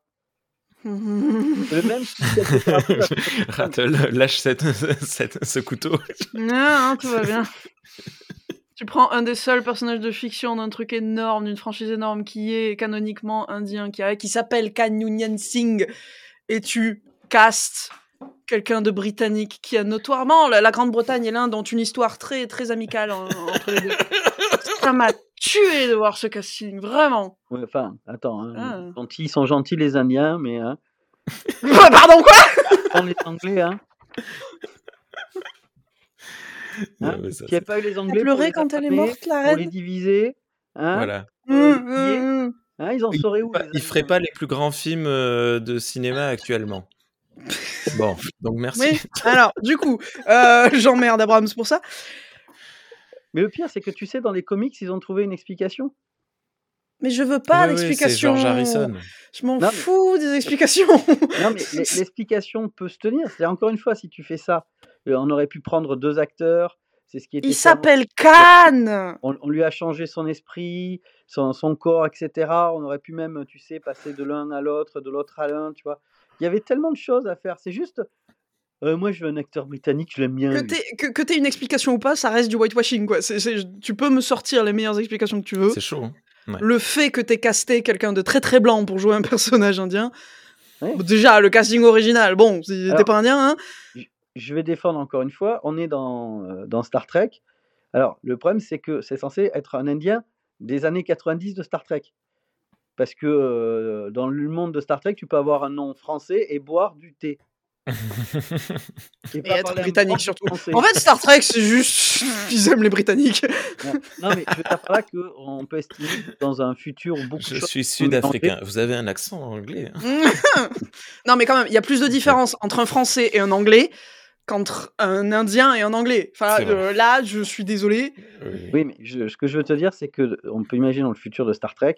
Le même Rattle, lâche cette, cette- ce couteau. Non, non, tout va bien. Tu prends un des seuls personnages de fiction d'un truc énorme, d'une franchise énorme qui est canoniquement indien, qui, a- qui s'appelle Kanunian Singh, et tu castes quelqu'un de britannique qui a notoirement la, la Grande-Bretagne et l'Inde ont une histoire très très amicale en- entre les deux. Ça m'a tué de voir ce casting, vraiment. Ouais, enfin, attends, hein, Ah. ils sont gentils les Indiens, mais hein, Pardon quoi? On les Anglais, hein. Hein Ouais, ça, c'est- pas eu les a Anglais pour pleuré les quand elle est morte, la pour les reine diviser, hein, Voilà. euh, Hum, les piller, hum, hum. hein, ils en Il sauraient où pas, les il ferait Américains pas les plus grands films euh, de cinéma actuellement. Bon, donc merci. Oui, alors, du coup, euh, j'emmerde Abrams pour ça. Mais le pire, c'est que tu sais, dans les comics, ils ont trouvé une explication. Mais je veux pas Oui, oui, c'est d'explication. George Harrison. Je m'en mais- fous des explications. Non, mais l'e- l'explication peut se tenir. C'est encore une fois, si tu fais ça, euh, on aurait pu prendre deux acteurs. C'est ce qui était Il s'appelle Khan. on, on lui a changé son esprit, son, son corps, etc. On aurait pu même, tu sais, passer de l'un à l'autre, de l'autre à l'un, tu vois. Il y avait tellement de choses à faire. C'est juste, euh, moi, je veux un acteur britannique, je l'aime bien. Que t'aies que, une explication ou pas, ça reste du whitewashing, quoi. Tu peux me sortir les meilleures explications que tu veux. C'est chaud. hein. Ouais. Le fait que t'aies casté quelqu'un de très très blanc pour jouer un personnage indien. Ouais. Déjà, le casting original, bon, t'es pas indien, hein. Je vais défendre encore une fois. On est dans, euh, dans Star Trek. Alors, le problème, c'est que c'est censé être un Indien des années 90 de Star Trek. Parce que euh, dans le monde de Star Trek, tu peux avoir un nom français et boire du thé. Et pas être britannique surtout. français. En fait, Star Trek, c'est juste. Ils aiment les Britanniques. Non, non, mais je veux dire là qu'on peut estimer dans un futur beaucoup Je suis sud-africain. Vous avez un accent anglais. hein. non, mais quand même, il y a plus de différence entre un français et un anglais qu'entre un indien et un anglais. Enfin, euh, là, je suis désolé. Oui. Oui, mais je- ce que je veux te dire, c'est que on peut imaginer dans le futur de Star Trek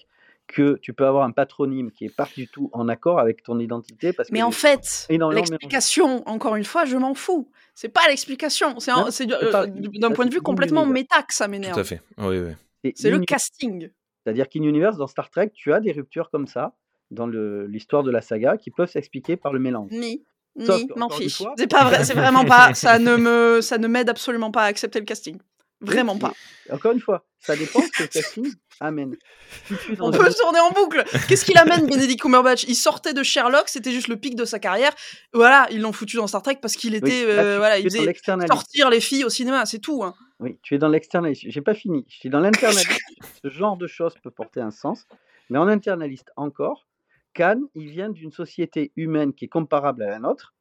que tu peux avoir un patronyme qui est pas du tout en accord avec ton identité. Parce que Mais en fait, l'explication, encore une fois, je m'en fous. C'est pas l'explication. C'est euh, d'un point de vue in complètement méta que ça Tout m'énerve. à fait. Oui, oui. C'est le in- casting. C'est-à-dire qu'In Universe, dans Star Trek, tu as des ruptures comme ça dans le- l'histoire de la saga qui peuvent s'expliquer par le mélange. Ni, Sauf ni, m'en fiche. C'est pas vrai, c'est vraiment pas. Ça ne me, ça ne m'aide absolument pas à accepter le casting. Vraiment Oui, pas. Encore une fois, ça dépend ce que le casting dans On peut tourner en boucle. Qu'est-ce qu'il amène, Benedict Cumberbatch? Il sortait de Sherlock, c'était juste le pic de sa carrière. Voilà, ils l'ont foutu dans Star Trek parce qu'il était, Oui, là, euh, voilà, il faisait sortir les filles au cinéma, c'est tout. hein. Oui, tu es dans l'externaliste. J'ai pas fini. Je suis dans l'internaliste. Ce genre de choses peut porter un sens. Mais en internaliste encore, Khan, il vient d'une société humaine qui est comparable à la nôtre.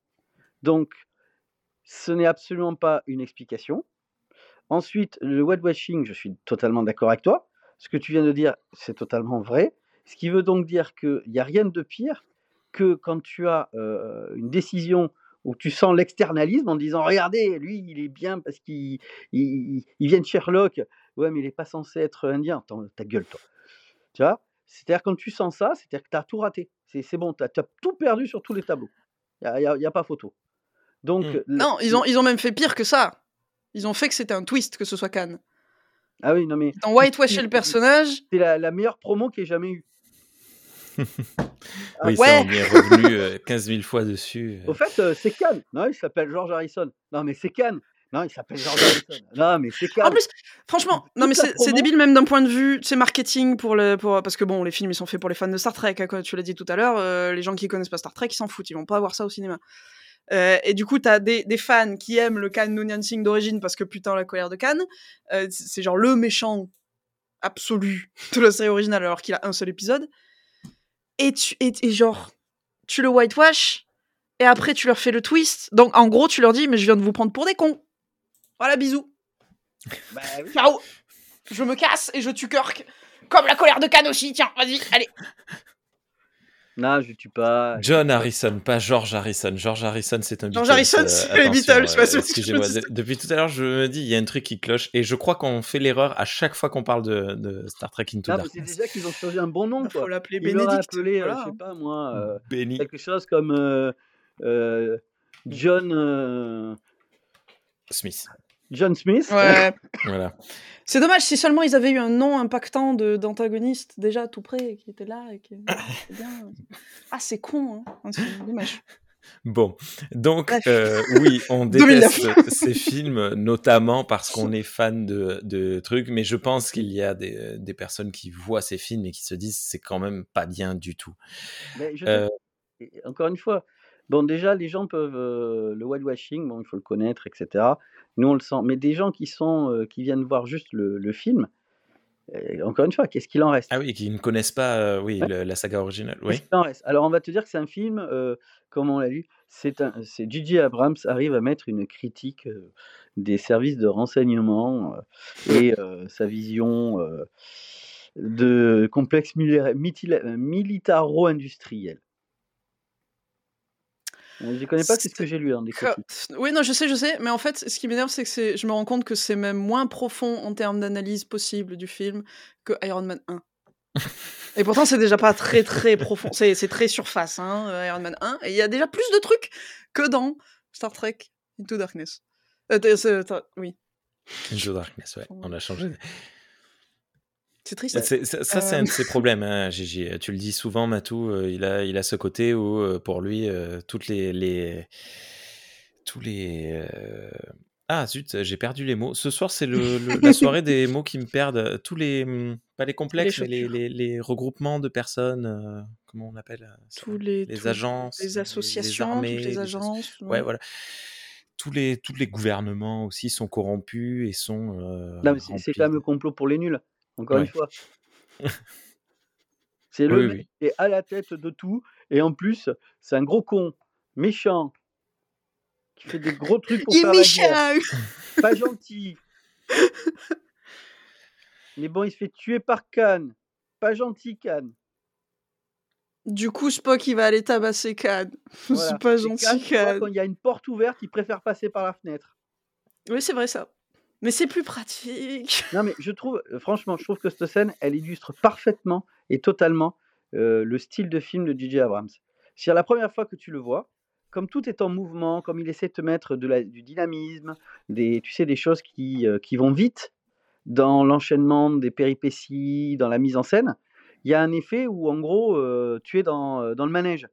Donc, ce n'est absolument pas une explication. Ensuite, le whitewashing, je suis totalement d'accord avec toi. Ce que tu viens de dire, c'est totalement vrai. Ce qui veut donc dire qu'il n'y a rien de pire que quand tu as euh, une décision où tu sens l'externalisme en disant Regardez, lui, il est bien parce qu'il il, il vient de Sherlock. Ouais, mais il n'est pas censé être indien. Attends, ta gueule, toi. Tu vois? C'est-à-dire, quand tu sens ça, c'est-à-dire que tu as tout raté. C'est bon, tu as, tout perdu sur tous les tableaux. Il n'y a, y a pas photo. Donc, Mm. le- Non, ils ont, ils ont même fait pire que ça. Ils ont fait que c'était un twist que ce soit Khan. Ah oui, non, mais Dans whitewasher le personnage. c'est la, la meilleure promo qu'il y ait jamais eu. Oui, ouais. ça, on y est revenu euh, 15 000 fois dessus. Au fait, euh, c'est Khan. Non, il s'appelle George Harrison. Non, mais c'est Khan. Non, il s'appelle George Harrison. Non, mais c'est Khan. En plus, franchement, non mais c'est débile même d'un point de vue, c'est marketing pour le, pour parce que bon, les films ils sont faits pour les fans de Star Trek, hein, tu l'as dit tout à l'heure. euh, les gens qui connaissent pas Star Trek, ils s'en foutent, ils vont pas voir ça au cinéma. Euh, et du coup, t'as des, des fans qui aiment le Khan Noonien Singh d'origine parce que putain la colère de Khan, euh, c'est genre le méchant absolu de la série originale alors qu'il a un seul épisode. Et tu et, et genre tu le whitewash et après tu leur fais le twist. Donc en gros, tu leur dis mais je viens de vous prendre pour des cons. Voilà, bisous. Bah oui. Ciao Je me casse et je tue Kirk. Comme la colère de Khan aussi, tiens, vas-y, allez. Non, je tue pas. John Harrison, pas George Harrison. George Harrison, c'est un George Beatles, Harrison, euh, c'est les Beatles, euh, que je Excusez-moi, de- depuis tout à l'heure, je me dis, il y a un truc qui cloche, et je crois qu'on fait l'erreur à chaque fois qu'on parle de, de Star Trek Into mais c'est Darkness. déjà qu'ils ont choisi un bon nom, Faut quoi. l'appeler Bénédicte. appelé, euh, voilà. je sais pas moi, euh, Benny. quelque chose comme euh, euh, John, euh, Smith. John Smith. Ouais. Voilà. C'est dommage si seulement ils avaient eu un nom impactant de- d'antagoniste déjà tout près, qui était là et qui c'est bien. Ah, c'est con, hein. Ah, c'est dommage. Bon, donc euh, oui, on 2009. déteste ces films, notamment parce qu'on est fan de, de trucs, mais je pense qu'il y a des, des personnes qui voient ces films et qui se disent c'est quand même pas bien du tout. Mais je Euh, encore une fois, bon, déjà, les gens peuvent. euh, le whitewashing, bon, il faut le connaître, etc. Nous, on le sent. Mais des gens qui, sont, euh, qui viennent voir juste le, le film, encore une fois, qu'est-ce qu'il en reste? Ah oui, qui ne connaissent pas oui, la saga originale. Oui. en reste? Alors, on va te dire que c'est un film, comme on l'a lu, c'est J.J. Abrams arrive à mettre une critique des services de renseignement et sa vision de complexe militaro-industriel. Je ne connais pas, c'est ce que j'ai lu hein, des Oui, non, je sais, je sais, mais en fait, ce qui m'énerve, c'est que je me rends compte que c'est même moins profond en termes d'analyse possible du film que Iron Man 1. et pourtant, c'est déjà pas très très profond, c'est très surface, hein, Iron Man 1, et il y a déjà plus de trucs que dans Star Trek Into Darkness. Euh, oui. Into Darkness, ouais, on a changé. C'est triste. ça, c'est un de ses problèmes, hein, Gigi. Tu le dis souvent, Matou. Euh, il, a, il a ce côté où, euh, pour lui, euh, toutes les, les, tous les. Ah zut, j'ai perdu les mots. Ce soir, c'est le, la soirée des mots qui me perdent. Tous les, hum, pas les complexes, les mais les, les, regroupements de personnes. comment on appelle Tous les, les agences, les associations, les, toutes les agences. Ouais, voilà tous les, tous les gouvernements aussi sont corrompus et sont. c'est quand même le complot pour les nuls. Encore une fois. C'est le mec qui est à la tête de tout. Et en plus, c'est un gros con, méchant, qui fait des gros trucs pour faire la guerre. Pas gentil. Mais bon, il se fait tuer par Khan. Pas gentil, Khan. Du coup, Spock, il va aller tabasser Khan. C'est pas gentil, Khan. Quand il y a une porte ouverte, il préfère passer par la fenêtre. Oui, c'est vrai ça. Mais c'est plus pratique. Non, mais je trouve, euh, franchement, je trouve que cette scène, elle illustre parfaitement et totalement euh, le style de film de J.J. Abrams. C'est la première fois que tu le vois, comme tout est en mouvement, comme il essaie de te mettre du dynamisme, des, tu sais, des choses qui, euh, qui vont vite dans l'enchaînement des péripéties, dans la mise en scène, il y a un effet où, en gros, tu es dans, dans, le manège.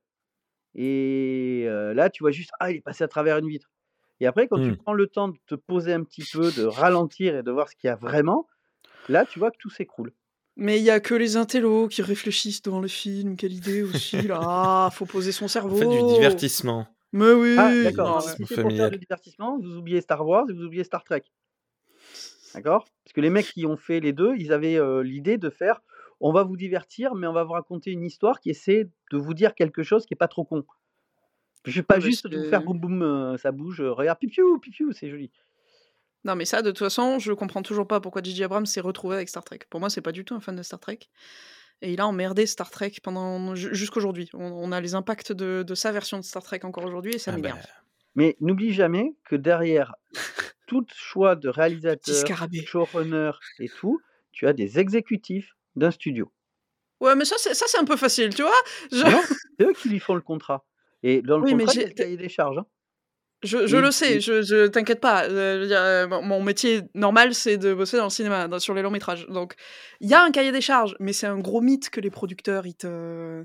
Et là, tu vois juste, ah, il est passé à travers une vitre. Et après, quand tu mmh. prends le temps de te poser un petit peu, de ralentir et de voir ce qu'il y a vraiment, là, tu vois que tout s'écroule. Mais il y a que les intellos qui réfléchissent devant le film. Quelle idée aussi, là. Ah, faut poser son cerveau. Faites du divertissement. Mais oui. Ah, d'accord. Si c'est pour faire du divertissement, vous oubliez Star Wars et vous oubliez Star Trek. D'accord? Parce que les mecs qui ont fait les deux, ils avaient l'idée de faire on va vous divertir, mais on va vous raconter une histoire qui essaie de vous dire quelque chose qui n'est pas trop con. Je vais pas juste de vous faire boum boum, ça bouge, regarde, pipiou, pipiou, c'est joli. Non, mais ça, de toute façon, je comprends toujours pas pourquoi J.J. Abrams s'est retrouvé avec Star Trek. Pour moi, c'est pas du tout un fan de Star Trek. Et il a emmerdé Star Trek pendant jusqu'aujourd'hui. On, a les impacts de, sa version de Star Trek encore aujourd'hui et ça ah m'énerve. Bah. Mais n'oublie jamais que derrière tout choix de réalisateur, showrunner et tout, tu as des exécutifs d'un studio. Ouais, mais ça, c'est un peu facile, tu vois. c'est eux qui lui font le contrat. Et dans le oui, contrat, il y a le cahier des charges. Hein. Je, je le sais, je, je t'inquiète pas. Euh, euh, mon métier normal, c'est de bosser dans le cinéma, sur les longs métrages. Donc, il y a un cahier des charges, mais c'est un gros mythe que les producteurs, ils te,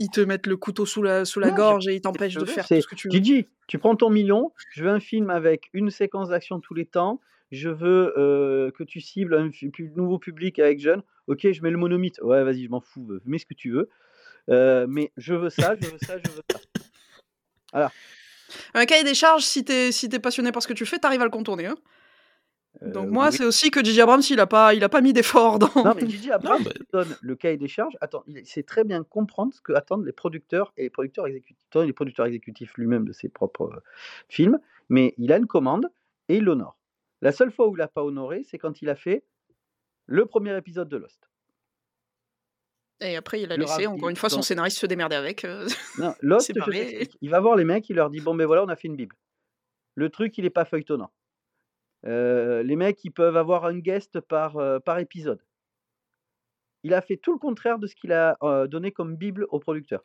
ils te mettent le couteau sous la, sous la gorge et ils t'empêchent de faire tout ce que tu veux. Didi, tu prends ton million, je veux un film avec une séquence d'action tous les temps, je veux euh, que tu cibles un nouveau public avec jeunes. Ok, je mets le monomythe. Ouais, vas-y, je m'en fous, mets ce que tu veux. mais je veux ça, je veux ça, je veux ça. Un cahier des charges, si t'es si es passionné par ce que tu fais, t'arrives à le contourner. Hein. Donc euh, moi, c'est aussi que Gigi Abrams, il a pas, il a pas mis d'efforts dans. Non, mais Gigi Abrams bah donne le cahier des charges. Attends, il sait très bien comprendre ce que attendent les producteurs et les producteurs exécutifs. Les producteurs exécutifs lui-même de ses propres euh, films, mais il a une commande et il l'honore. La seule fois où il l'a pas honoré, c'est quand il a fait le premier épisode de Lost. Et après, il a laissé, encore une fois, son scénariste se démerder avec. Euh, non, Lost, il va voir les mecs, il leur dit Bon, ben voilà, on a fait une Bible. Le truc, il n'est pas feuilletonnant. Euh, les mecs, ils peuvent avoir un guest par, euh, par épisode. Il a fait tout le contraire de ce qu'il a donné comme Bible au producteur.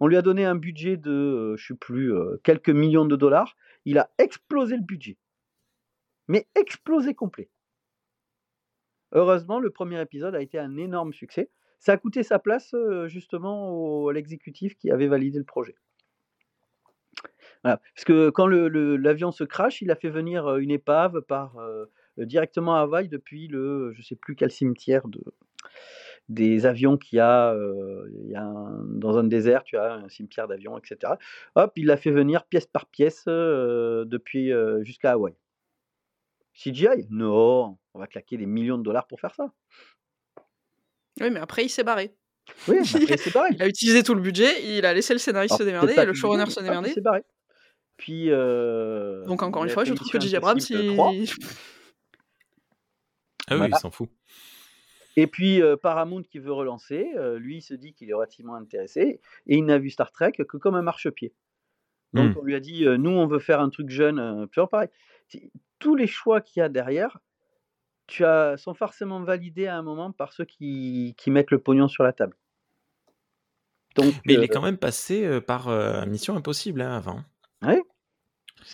On lui a donné un budget de, je ne sais plus, quelques millions de dollars. Il a explosé le budget. Mais explosé complet. Heureusement, le premier épisode a été un énorme succès. Ça a coûté sa place justement à l'exécutif qui avait validé le projet. Parce que quand l'avion se crache, il a fait venir une épave par, directement à Hawaï depuis le, je ne sais plus quel cimetière de, des avions qu'il y a, il y a dans un désert, tu as un cimetière d'avions, etc. Hop, il l'a fait venir pièce par pièce depuis jusqu'à Hawaï. CGI Non, on va claquer des millions de dollars pour faire ça. Oui, mais après, il s'est barré. Oui, après, c'est pareil. Il a utilisé tout le budget, il a laissé le scénariste se démerder et le showrunner se démerder. C'est barré. Puis. euh, Donc, encore une il fois, je trouve que J.J. Abrams, Impossible il... 3. Ah oui, Voilà. il s'en fout. Et puis euh, Paramount qui veut relancer, euh, lui il se dit qu'il est relativement intéressé et il n'a vu Star Trek que comme un marchepied. Donc Hmm. on lui a dit euh, nous on veut faire un truc jeune, euh, toujours pareil. Tous les choix qu'il y a derrière, tu as, sont forcément validés à un moment par ceux qui, qui mettent le pognon sur la table. Donc Mais il euh, est quand même passé euh, par euh, Mission Impossible hein, avant.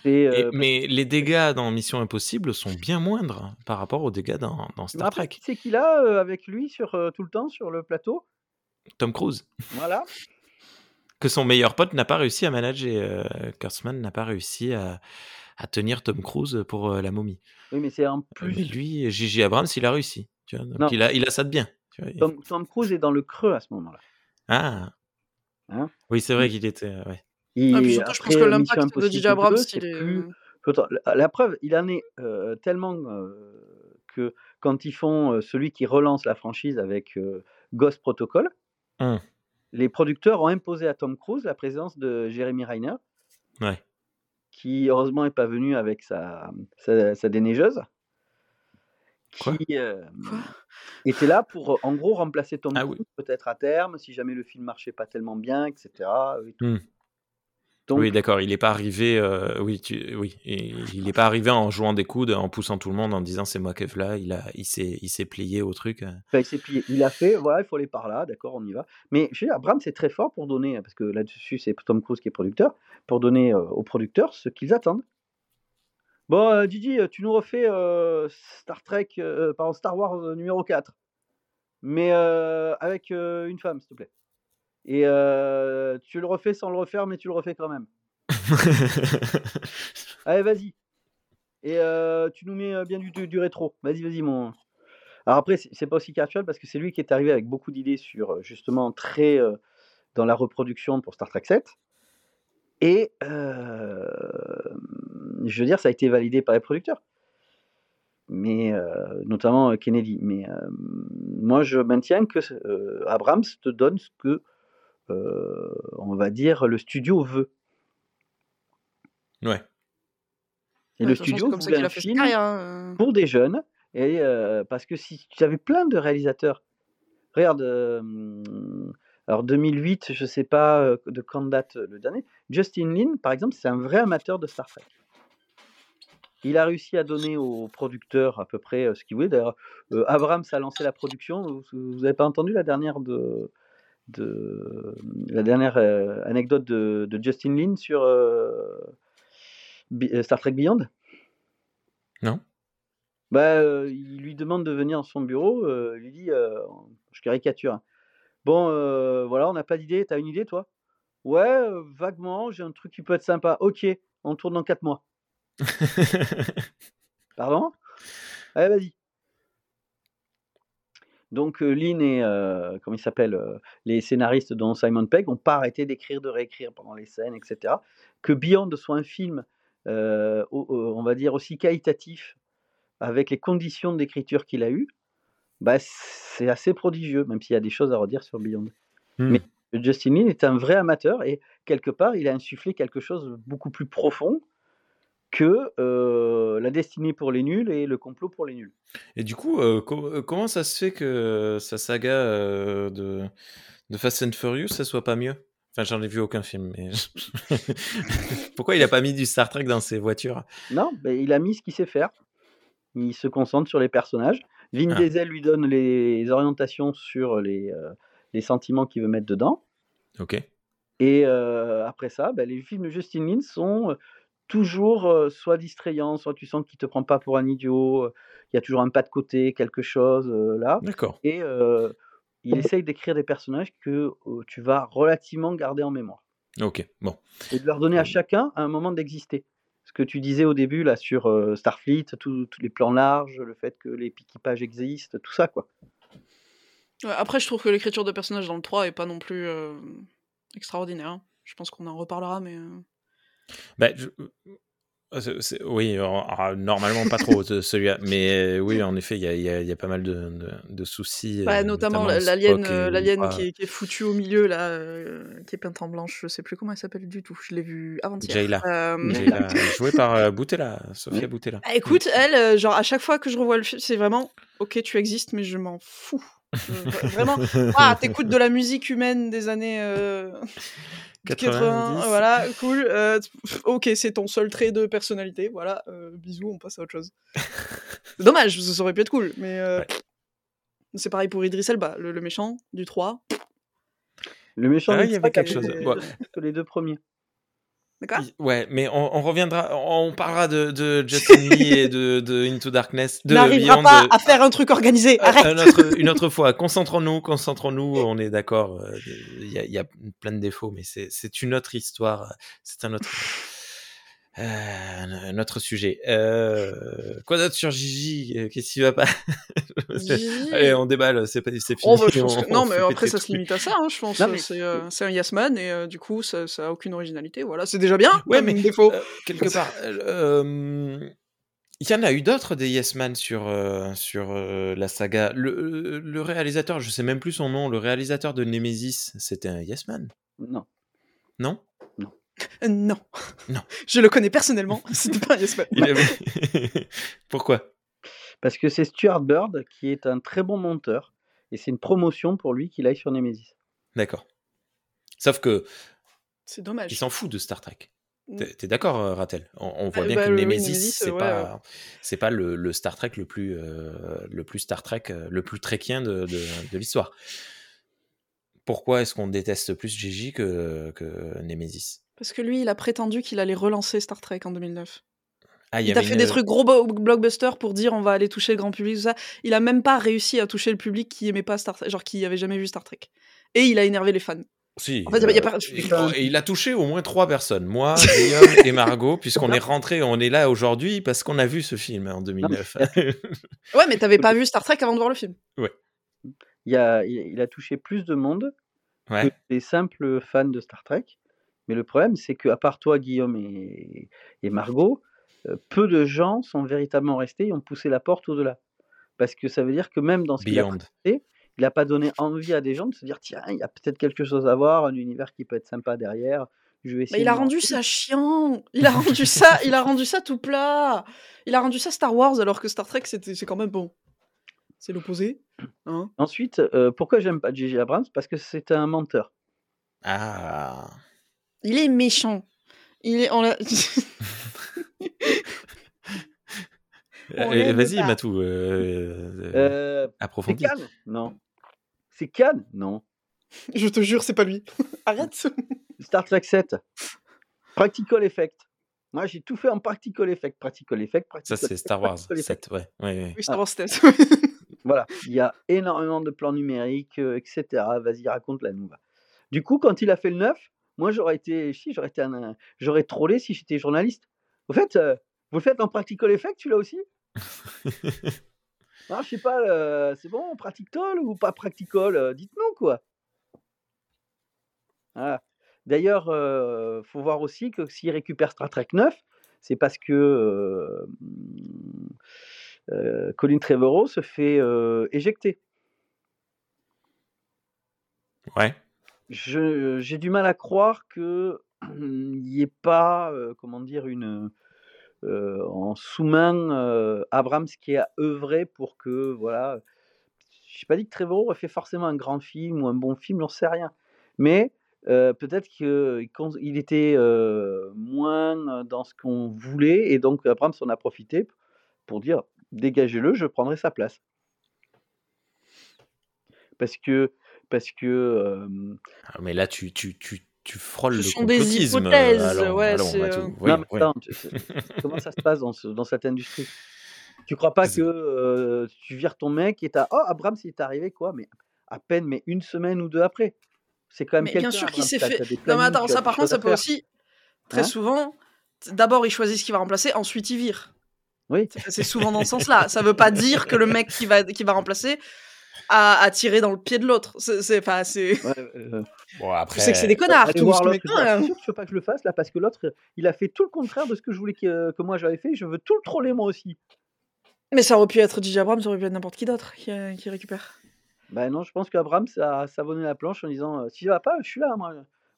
Et- euh, mais les dégâts dans Mission Impossible sont bien moindres par rapport aux dégâts dans, dans Star après, Trek. c'est qu'il a euh, avec lui sur euh, tout le temps sur le plateau? Tom Cruise, Voilà. que son meilleur pote n'a pas réussi à manager. Euh, Kurtzman n'a pas réussi à, à tenir Tom Cruise pour euh, la momie. Oui, mais c'est en Mais plus. lui, J.J. Abrams, il a réussi. Tu vois, donc Non. il, a, il a ça de bien. tu vois. Tom, Tom Cruise est dans le creux à ce moment-là. Ah. Hein? Oui, c'est vrai qu'il était. euh, ouais. Et Ah, puis surtout, je pense que euh, l'impact de J.J. Abrams, 2, il c'est est... plus- La, preuve, il en est euh, tellement euh, que quand ils font euh, celui qui relance la franchise avec euh, Ghost Protocol, Hum. les producteurs ont imposé à Tom Cruise la présence de Jeremy Renner, Ouais. Qui heureusement n'est pas venu avec sa, sa, sa déneigeuse, Quoi? qui euh, Quoi? était là pour en gros remplacer Tom Ah Cruise oui. peut-être à terme, si jamais le film marchait pas tellement bien, etc. et tout. Hum. Donc, Oui, d'accord. Il n'est pas arrivé. euh, oui, tu, oui. Il n'est pas arrivé en jouant des coudes, en poussant tout le monde, en disant c'est moi qui là. Il a, il s'est, il s'est plié au truc. euh. Enfin, il s'est plié. Il a fait, voilà, il faut aller par là, d'accord, on y va. Mais je veux dire, Abrams, c'est très fort pour donner, parce que là-dessus, c'est Tom Cruise qui est producteur, pour donner euh, aux producteurs ce qu'ils attendent. Bon, euh, Didi, tu nous refais Star Trek, pardon, Star Wars numéro 4, mais avec une femme, s'il te plaît. Et euh, tu le refais sans le refaire, mais tu le refais quand même. Allez, vas-y. Et euh, tu nous mets bien du, du, du rétro. Vas-y, vas-y, mon. Alors après, c'est pas aussi casual parce que c'est lui qui est arrivé avec beaucoup d'idées sur justement très euh, dans la reproduction pour Star Trek 7. Et euh, je veux dire, ça a été validé par les producteurs, mais euh, notamment Kennedy. Mais moi, je maintiens que Abrams te donne ce que on va dire le studio veut. ouais. Et Ouais, le studio c'est comme ça voulait qu'il un a fait sa film carrière. hein, euh. pour des jeunes, et euh, parce que si tu avais plein de réalisateurs, regarde, euh, alors 2008, je sais pas euh, de quand date le dernier, Justin Lin, par exemple, c'est un vrai amateur de Star Trek. Il a réussi à donner aux producteurs à peu près euh, ce qu'ils voulaient. D'ailleurs, euh, Abrams a lancé la production. Vous- Vous n'avez pas entendu la dernière de, de la dernière euh, anecdote de, de Justin Lin sur euh, euh, Star Trek Beyond? Non. bah, euh, il lui demande de venir dans son bureau. euh, il lui dit, euh, je caricature. hein. Bon, voilà, on n'a pas d'idée. T'as une idée, toi? Ouais, vaguement. J'ai un truc qui peut être sympa. Ok, on tourne dans 4 mois. Pardon? Allez, vas-y. Donc, euh, Lynn et euh, comment il s'appelle euh, les scénaristes dont Simon Pegg n'ont pas arrêté d'écrire, de réécrire pendant les scènes, etc. Que Beyond soit un film, euh, on va dire aussi qualitatif, avec les conditions d'écriture qu'il a eues, bah, c'est assez prodigieux, même s'il y a des choses à redire sur Beyond. Hmm. Mais Justin Lin est un vrai amateur et quelque part, il a insufflé quelque chose de beaucoup plus profond que euh, la destinée pour les nuls et le complot pour les nuls. Et du coup, euh, euh, comment ça se fait que sa saga euh, de, de Fast and Furious, ça soit pas mieux? Enfin, j'en ai vu aucun film, mais pourquoi il a pas mis du Star Trek dans ses voitures? Non, ben, il a mis ce qu'il sait faire. Il se concentre sur les personnages. Vin Ah. Diesel lui donne les orientations sur les, les sentiments qu'il veut mettre dedans. Ok. Et après ça, ben, les films de Justin Lin sont toujours euh, soit distrayants, soit tu sens qu'il te prend pas pour un idiot. Il y a toujours un pas de côté, quelque chose euh, là. D'accord. Et euh, il essaye d'écrire des personnages que euh, tu vas relativement garder en mémoire. Ok. Bon. Et de leur donner à chacun un moment d'exister. Ce que tu disais au début là sur euh, Starfleet, tous tous les plans larges, le fait que les équipages existent, tout ça quoi. Ouais, après, je trouve que l'écriture de personnages dans le 3 est pas non plus euh, extraordinaire. hein. Je pense qu'on en reparlera, mais. euh, Bah, je- Ah, oui, ah, normalement pas trop celui-là, mais oui, en effet, il y a, pas mal de, soucis. Bah, notamment, l'alien, l'alien qui, est foutu au milieu là, qui est peinte en blanche, je sais plus comment elle s'appelle du tout. Je l'ai vu avant-hier. Jayla, euh... jouée par Boutella, Sophia Boutella. Ah, écoute, elle, genre à chaque fois que je revois le film, c'est vraiment, ok, tu existes, mais je m'en fous. vraiment, ah, t'écoutes de la musique humaine des années. 80, voilà, cool. Euh, ok, c'est ton seul trait de personnalité. Voilà, euh, bisous, on passe à autre chose. dommage, ça aurait pu être cool, mais euh, c'est pareil pour Idris Elba, le, méchant du 3. Le méchant, ah, il y avait quelque chose. Que les deux premiers. D'accord? Ouais, mais on, reviendra, on parlera de, Justin Lee et de, Into Darkness. De N'arrivera pas à faire un truc organisé, arrête. une, autre, fois, concentrons-nous, concentrons-nous, on est d'accord, euh, il y, a plein de défauts, mais c'est une autre histoire, c'est un autre... Euh, un autre sujet. Euh, quoi d'autre sur Gigi? Euh, Qu'est-ce qui va pas? Allez, on déballe, c'est pas c'est oh, fini. Non, mais après ça se limite à ça, hein, je pense. C'est un Yes Man et du coup ça, ça a aucune originalité. Voilà, c'est déjà bien. Ouais, mais défaut. quelque part. Il y en a eu d'autres des Yes Man sur, sur la saga. Le, le, réalisateur, je sais même plus son nom, le réalisateur de Nemesis, c'était un Yes Man Non. Non? Euh, non. Non. Je le connais personnellement. C'était pas un yes Pourquoi? Parce que c'est Stuart Bird qui est un très bon monteur et c'est une promotion pour lui qu'il aille sur Nemesis. D'accord. Sauf que. C'est dommage. Il s'en fout de Star Trek. Mm. T'es d'accord, euh, Ratel on, voit ah, bien bah, que Nemesis, c'est pas, c'est pas le, Star Trek le plus, euh, le plus Star Trek, le plus trekien de, de, l'histoire. Pourquoi est-ce qu'on déteste plus Gigi que, que Nemesis? Parce que lui, il a prétendu qu'il allait relancer Star Trek en 2009. Ah, il, a fait des trucs gros blockbusters pour dire on va aller toucher le grand public, tout ça. Il a même pas réussi à toucher le public qui aimait pas Star Trek, genre qui avait jamais vu Star Trek. Et il a énervé les fans. Si. En fait, y a pas... et, il a touché au moins trois personnes, moi, Guillaume et Margot, puisqu'on est rentré, on est là aujourd'hui parce qu'on a vu ce film en 2009. ouais, mais t'avais pas vu Star Trek avant de voir le film. Ouais. Il a, il a touché plus de monde que les simples fans de Star Trek. Mais le problème, c'est qu'à part toi, Guillaume et, Margot, euh, peu de gens sont véritablement restés et ont poussé la porte au-delà. Parce que ça veut dire que même dans ce qu'il a présenté, il n'a pas donné envie à des gens de se dire tiens, il y a peut-être quelque chose à voir, un univers qui peut être sympa derrière. Je vais essayer il a rendu ça chiant. Il a rendu ça, il a rendu ça tout plat. Il a rendu ça Star Wars alors que Star Trek c'est quand même bon. C'est l'opposé. Hein. Ensuite, euh, pourquoi j'aime pas J.J. Abrams? Parce que c'est un menteur. Ah. Il est méchant. Il est. Eh, vas-y, Matou. Euh, euh, approfondis. C'est Cannes Non. C'est Cannes Non. Je te jure, c'est pas lui. Arrête. Star Trek 7. Practical Effect. Moi, j'ai tout fait en Practical Effect. Practical Effect. Ça, c'est Star Wars 7, ouais. Oui, Star Wars 7. voilà. Il y a énormément de plans numériques, euh, etc. Vas-y, raconte la nouvelle. Du coup, quand il a fait le 9, moi, j'aurais été, si, j'aurais été un, j'aurais trollé si j'étais journaliste. Au fait, euh, vous le faites en practical effect, tu l'as aussi? Non, je sais pas, euh, c'est bon, practical ou pas practical euh, Dites-nous, quoi. D'ailleurs, il faut voir aussi que s'il récupère Star Trek 9, c'est parce que Colin Trevorrow se fait éjecter. Ouais j'ai du mal à croire qu'il n'y ait pas, euh, comment dire, une, euh, en sous-main euh, Abrams qui a œuvré pour que, voilà, je n'ai pas dit que Trevorrow aurait fait forcément un grand film ou un bon film, j'en sais rien. Mais peut-être qu'il était moins dans ce qu'on voulait et donc Abrams en a profité pour dire dégagez-le, je prendrai sa place. Parce que parce que. Ah, mais là, tu, tu, tu, tu frôles Ce le complotisme. Des hypothèses, ouais, non, mais attends, comment ça se passe dans, dans cette industrie? Tu crois pas que tu vires ton mec et t'as. Oh, Abrams, il est arrivé quoi? Mais à peine, mais une semaine ou deux après. C'est quand même Mais bien sûr qu'il s'est fait. Non, mais attends, ça par contre, ça peut aussi. Très hein? souvent, d'abord, il choisit ce qu'il va remplacer, ensuite, il vire. Oui. C'est souvent dans ce sens-là. Ça veut pas dire que le mec qui va, qui va remplacer à, tirer dans le pied de l'autre. C'est, enfin, c'est. Euh, bon, après... Je sais que c'est des connards, tous, mais. Je veux pas que je le fasse là parce que l'autre, il a fait tout le contraire de ce que je voulais que, que moi j'avais fait. Je veux tout le troller moi aussi. Mais ça aurait pu être DJ Abrams, ça aurait pu être n'importe qui d'autre qui, euh, qui, récupère. Ben non, je pense qu'Abrams a savonné la planche en disant euh, si ça va pas, je suis là, moi.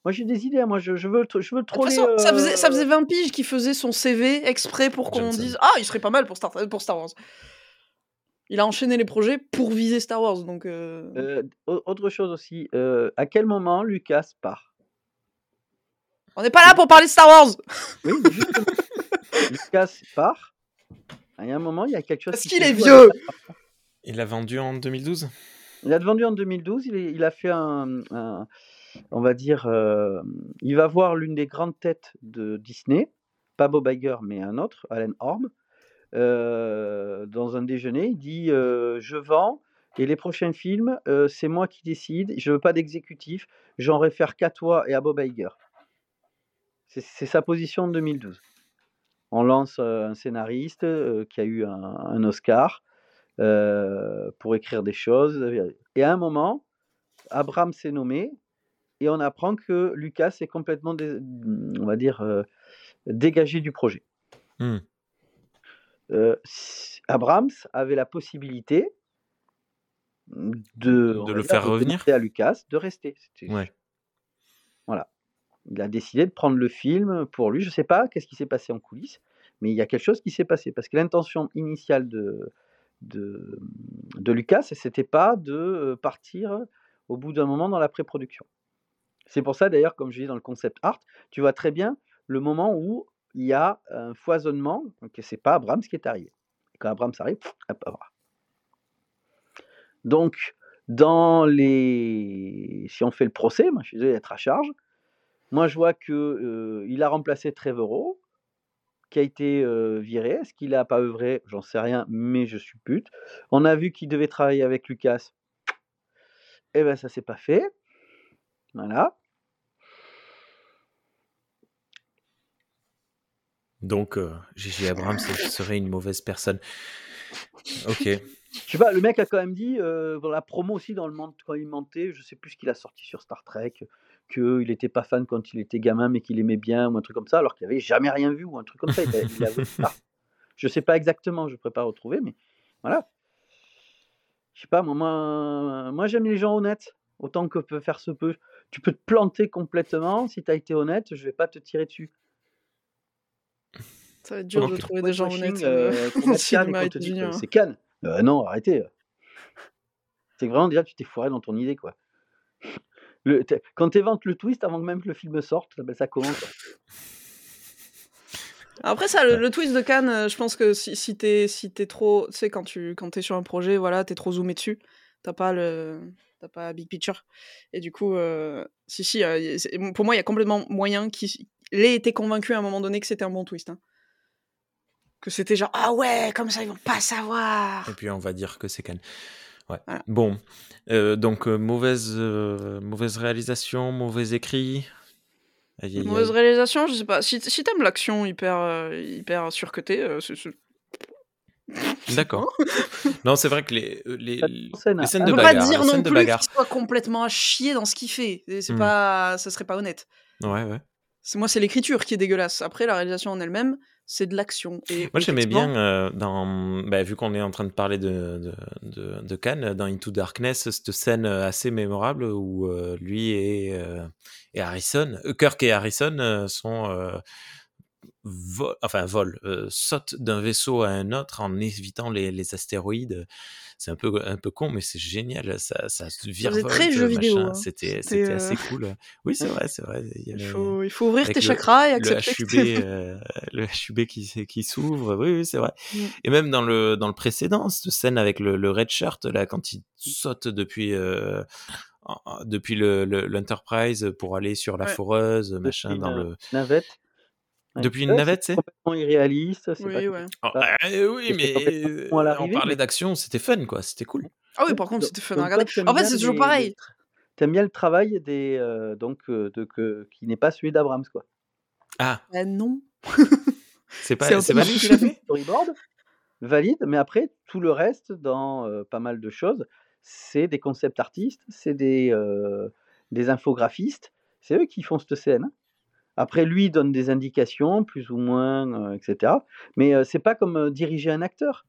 Moi j'ai des idées, moi je, je veux, je veux troller. De toute façon, ça, faisait, ça faisait 20 piges qu'il faisait son CV exprès pour qu'on dise Ah, il serait pas mal pour Star, pour Star Wars. Il a enchaîné les projets pour viser Star Wars. Donc, euh... Euh, autre chose aussi, euh, à quel moment Lucas part? On n'est pas là pour parler de Star Wars Oui, justement. Lucas part. Il y a un moment, il y a quelque chose. Parce qu'il est vieux Il l'a vendu en 2012 Il l'a vendu en 2012. Il, il a fait un, on va dire, euh, il va voir l'une des grandes têtes de Disney, pas Bob Iger, mais un autre, Alan Horn, euh, dans un déjeuner. Il dit euh, Je vends. Et les prochains films, c'est moi qui décide. Je veux pas d'exécutif. J'en réfère qu'à toi et à Bob Iger. C'est sa position en 2012. On lance un scénariste qui a eu un, Oscar pour écrire des choses. Et à un moment, Abraham s'est nommé et on apprend que Lucas est complètement, on va dire, euh, dégagé du projet. Mmh. Euh, Abrams avait la possibilité de, de le faire revenir? à Lucas de rester. Voilà. Il a décidé de prendre le film pour lui. Je ne sais pas qu'est-ce qui s'est passé en coulisses, mais il y a quelque chose qui s'est passé parce que l'intention initiale de, de, de Lucas, c'était pas de partir au bout d'un moment dans la pré-production. C'est pour ça d'ailleurs, comme je dis dans le concept art, tu vois très bien le moment où il y a un foisonnement, donc c'est pas Abrams qui est arrivé. quand Abrams arrive, hop, hop, Donc, dans les. Si on fait le procès, moi je suis désolé d'être à charge, moi je vois qu'il euh, a remplacé Trevorrow, qui a été euh, viré. Est-ce qu'il n'a pas œuvré? J'en sais rien, mais je suis pute. On a vu qu'il devait travailler avec Lucas. Eh bien, ça s'est pas fait. Voilà. Donc, Gigi euh, Abrams serait une mauvaise personne. Ok. Je sais pas, le mec a quand même dit, euh, dans la promo aussi, dans le monde, quand il mentait, je sais plus ce qu'il a sorti sur Star Trek, qu'il n'était pas fan quand il était gamin, mais qu'il aimait bien, ou un truc comme ça, alors qu'il avait jamais rien vu, ou un truc comme ça. Il, avait, Je sais pas exactement, je ne pourrais pas retrouver, mais voilà. Je sais pas, moi, moi j'aime les gens honnêtes, autant que peut faire ce peu. Tu peux te planter complètement, si tu as été honnête, je vais pas te tirer dessus. Ça va être dur de trouver des gens honnêtes euh, euh C'est Cannes. Euh, non, arrêtez. C'est vraiment déjà, tu t'es foiré dans ton idée, quoi. Le, quand tu éventes le twist avant même que le film sorte, ça commence. Après ça, le, twist de Cannes, euh, je pense que si, si t'es si es trop, tu sais quand tu quand es sur un projet, voilà, t'es trop zoomé dessus, t'as pas le t'as pas big picture, et du coup, si si, pour moi il y a complètement moyen qu'il ait été convaincu à un moment donné que c'était un bon twist. Hein que c'était genre ah ouais comme ça ils vont pas savoir et puis on va dire que c'est Cannes ouais bon euh, donc euh, mauvaise euh, mauvaise réalisation mauvais écrit mauvaise réalisation je sais pas si, si t'aimes l'action hyper hyper surcutée c'est D'accord. non, c'est vrai que les, les, les scènes de bagarre. pas dire non plus qu'il soit complètement à chier dans ce qu'il fait. C'est hmm. pas, ça serait pas honnête. Ouais, ouais. Moi, c'est l'écriture qui est dégueulasse. Après, la réalisation en elle-même, c'est de l'action. Moi, j'aimais bien, euh, dans, bah, vu qu'on est en train de parler de, de, de, de, Cannes, dans Into Darkness, cette scène assez mémorable où euh, lui et, euh, et, Harrison, Kirk et Harrison sont. Vol, enfin, vol, sautent d'un vaisseau à un autre en évitant les, les astéroïdes c'est un peu, un peu con, mais c'est génial. Ça, ça virevolte. très jeu vidéo. Hein. C'était, c'était assez euh, cool. Oui, c'est vrai, c'est vrai. Il, faut, il, faut, ouvrir tes chakras et accepter. Le HUB, euh, le HUB qui, qui s'ouvre. Oui, oui, c'est vrai. Mm. Et même dans le, dans le précédent, cette scène avec le, le red shirt, là, quand il saute depuis. Euh, depuis le, l'Enterprise pour aller sur la foreuse, machin, dans le navette. Depuis une navette, c'est complètement irréaliste. Oui, ouais. Oh, euh, oui, mais on parlait d'action, c'était fun, quoi. C'était cool. Ah oui, par contre, c'était fun à regarder. En fait, c'est toujours pareil. T'aimes bien le travail des euh, donc euh, de que qui n'est pas celui d'Abrams, quoi. Ah. Bah, non. c'est pas c'est valide Storyboard valide, mais après tout le reste dans pas mal de choses, c'est des concept artistes, c'est des, des infographistes, c'est eux qui font cette scène. Hein. Après, lui il donne des indications, plus ou moins, etc. Mais c'est pas comme diriger un acteur.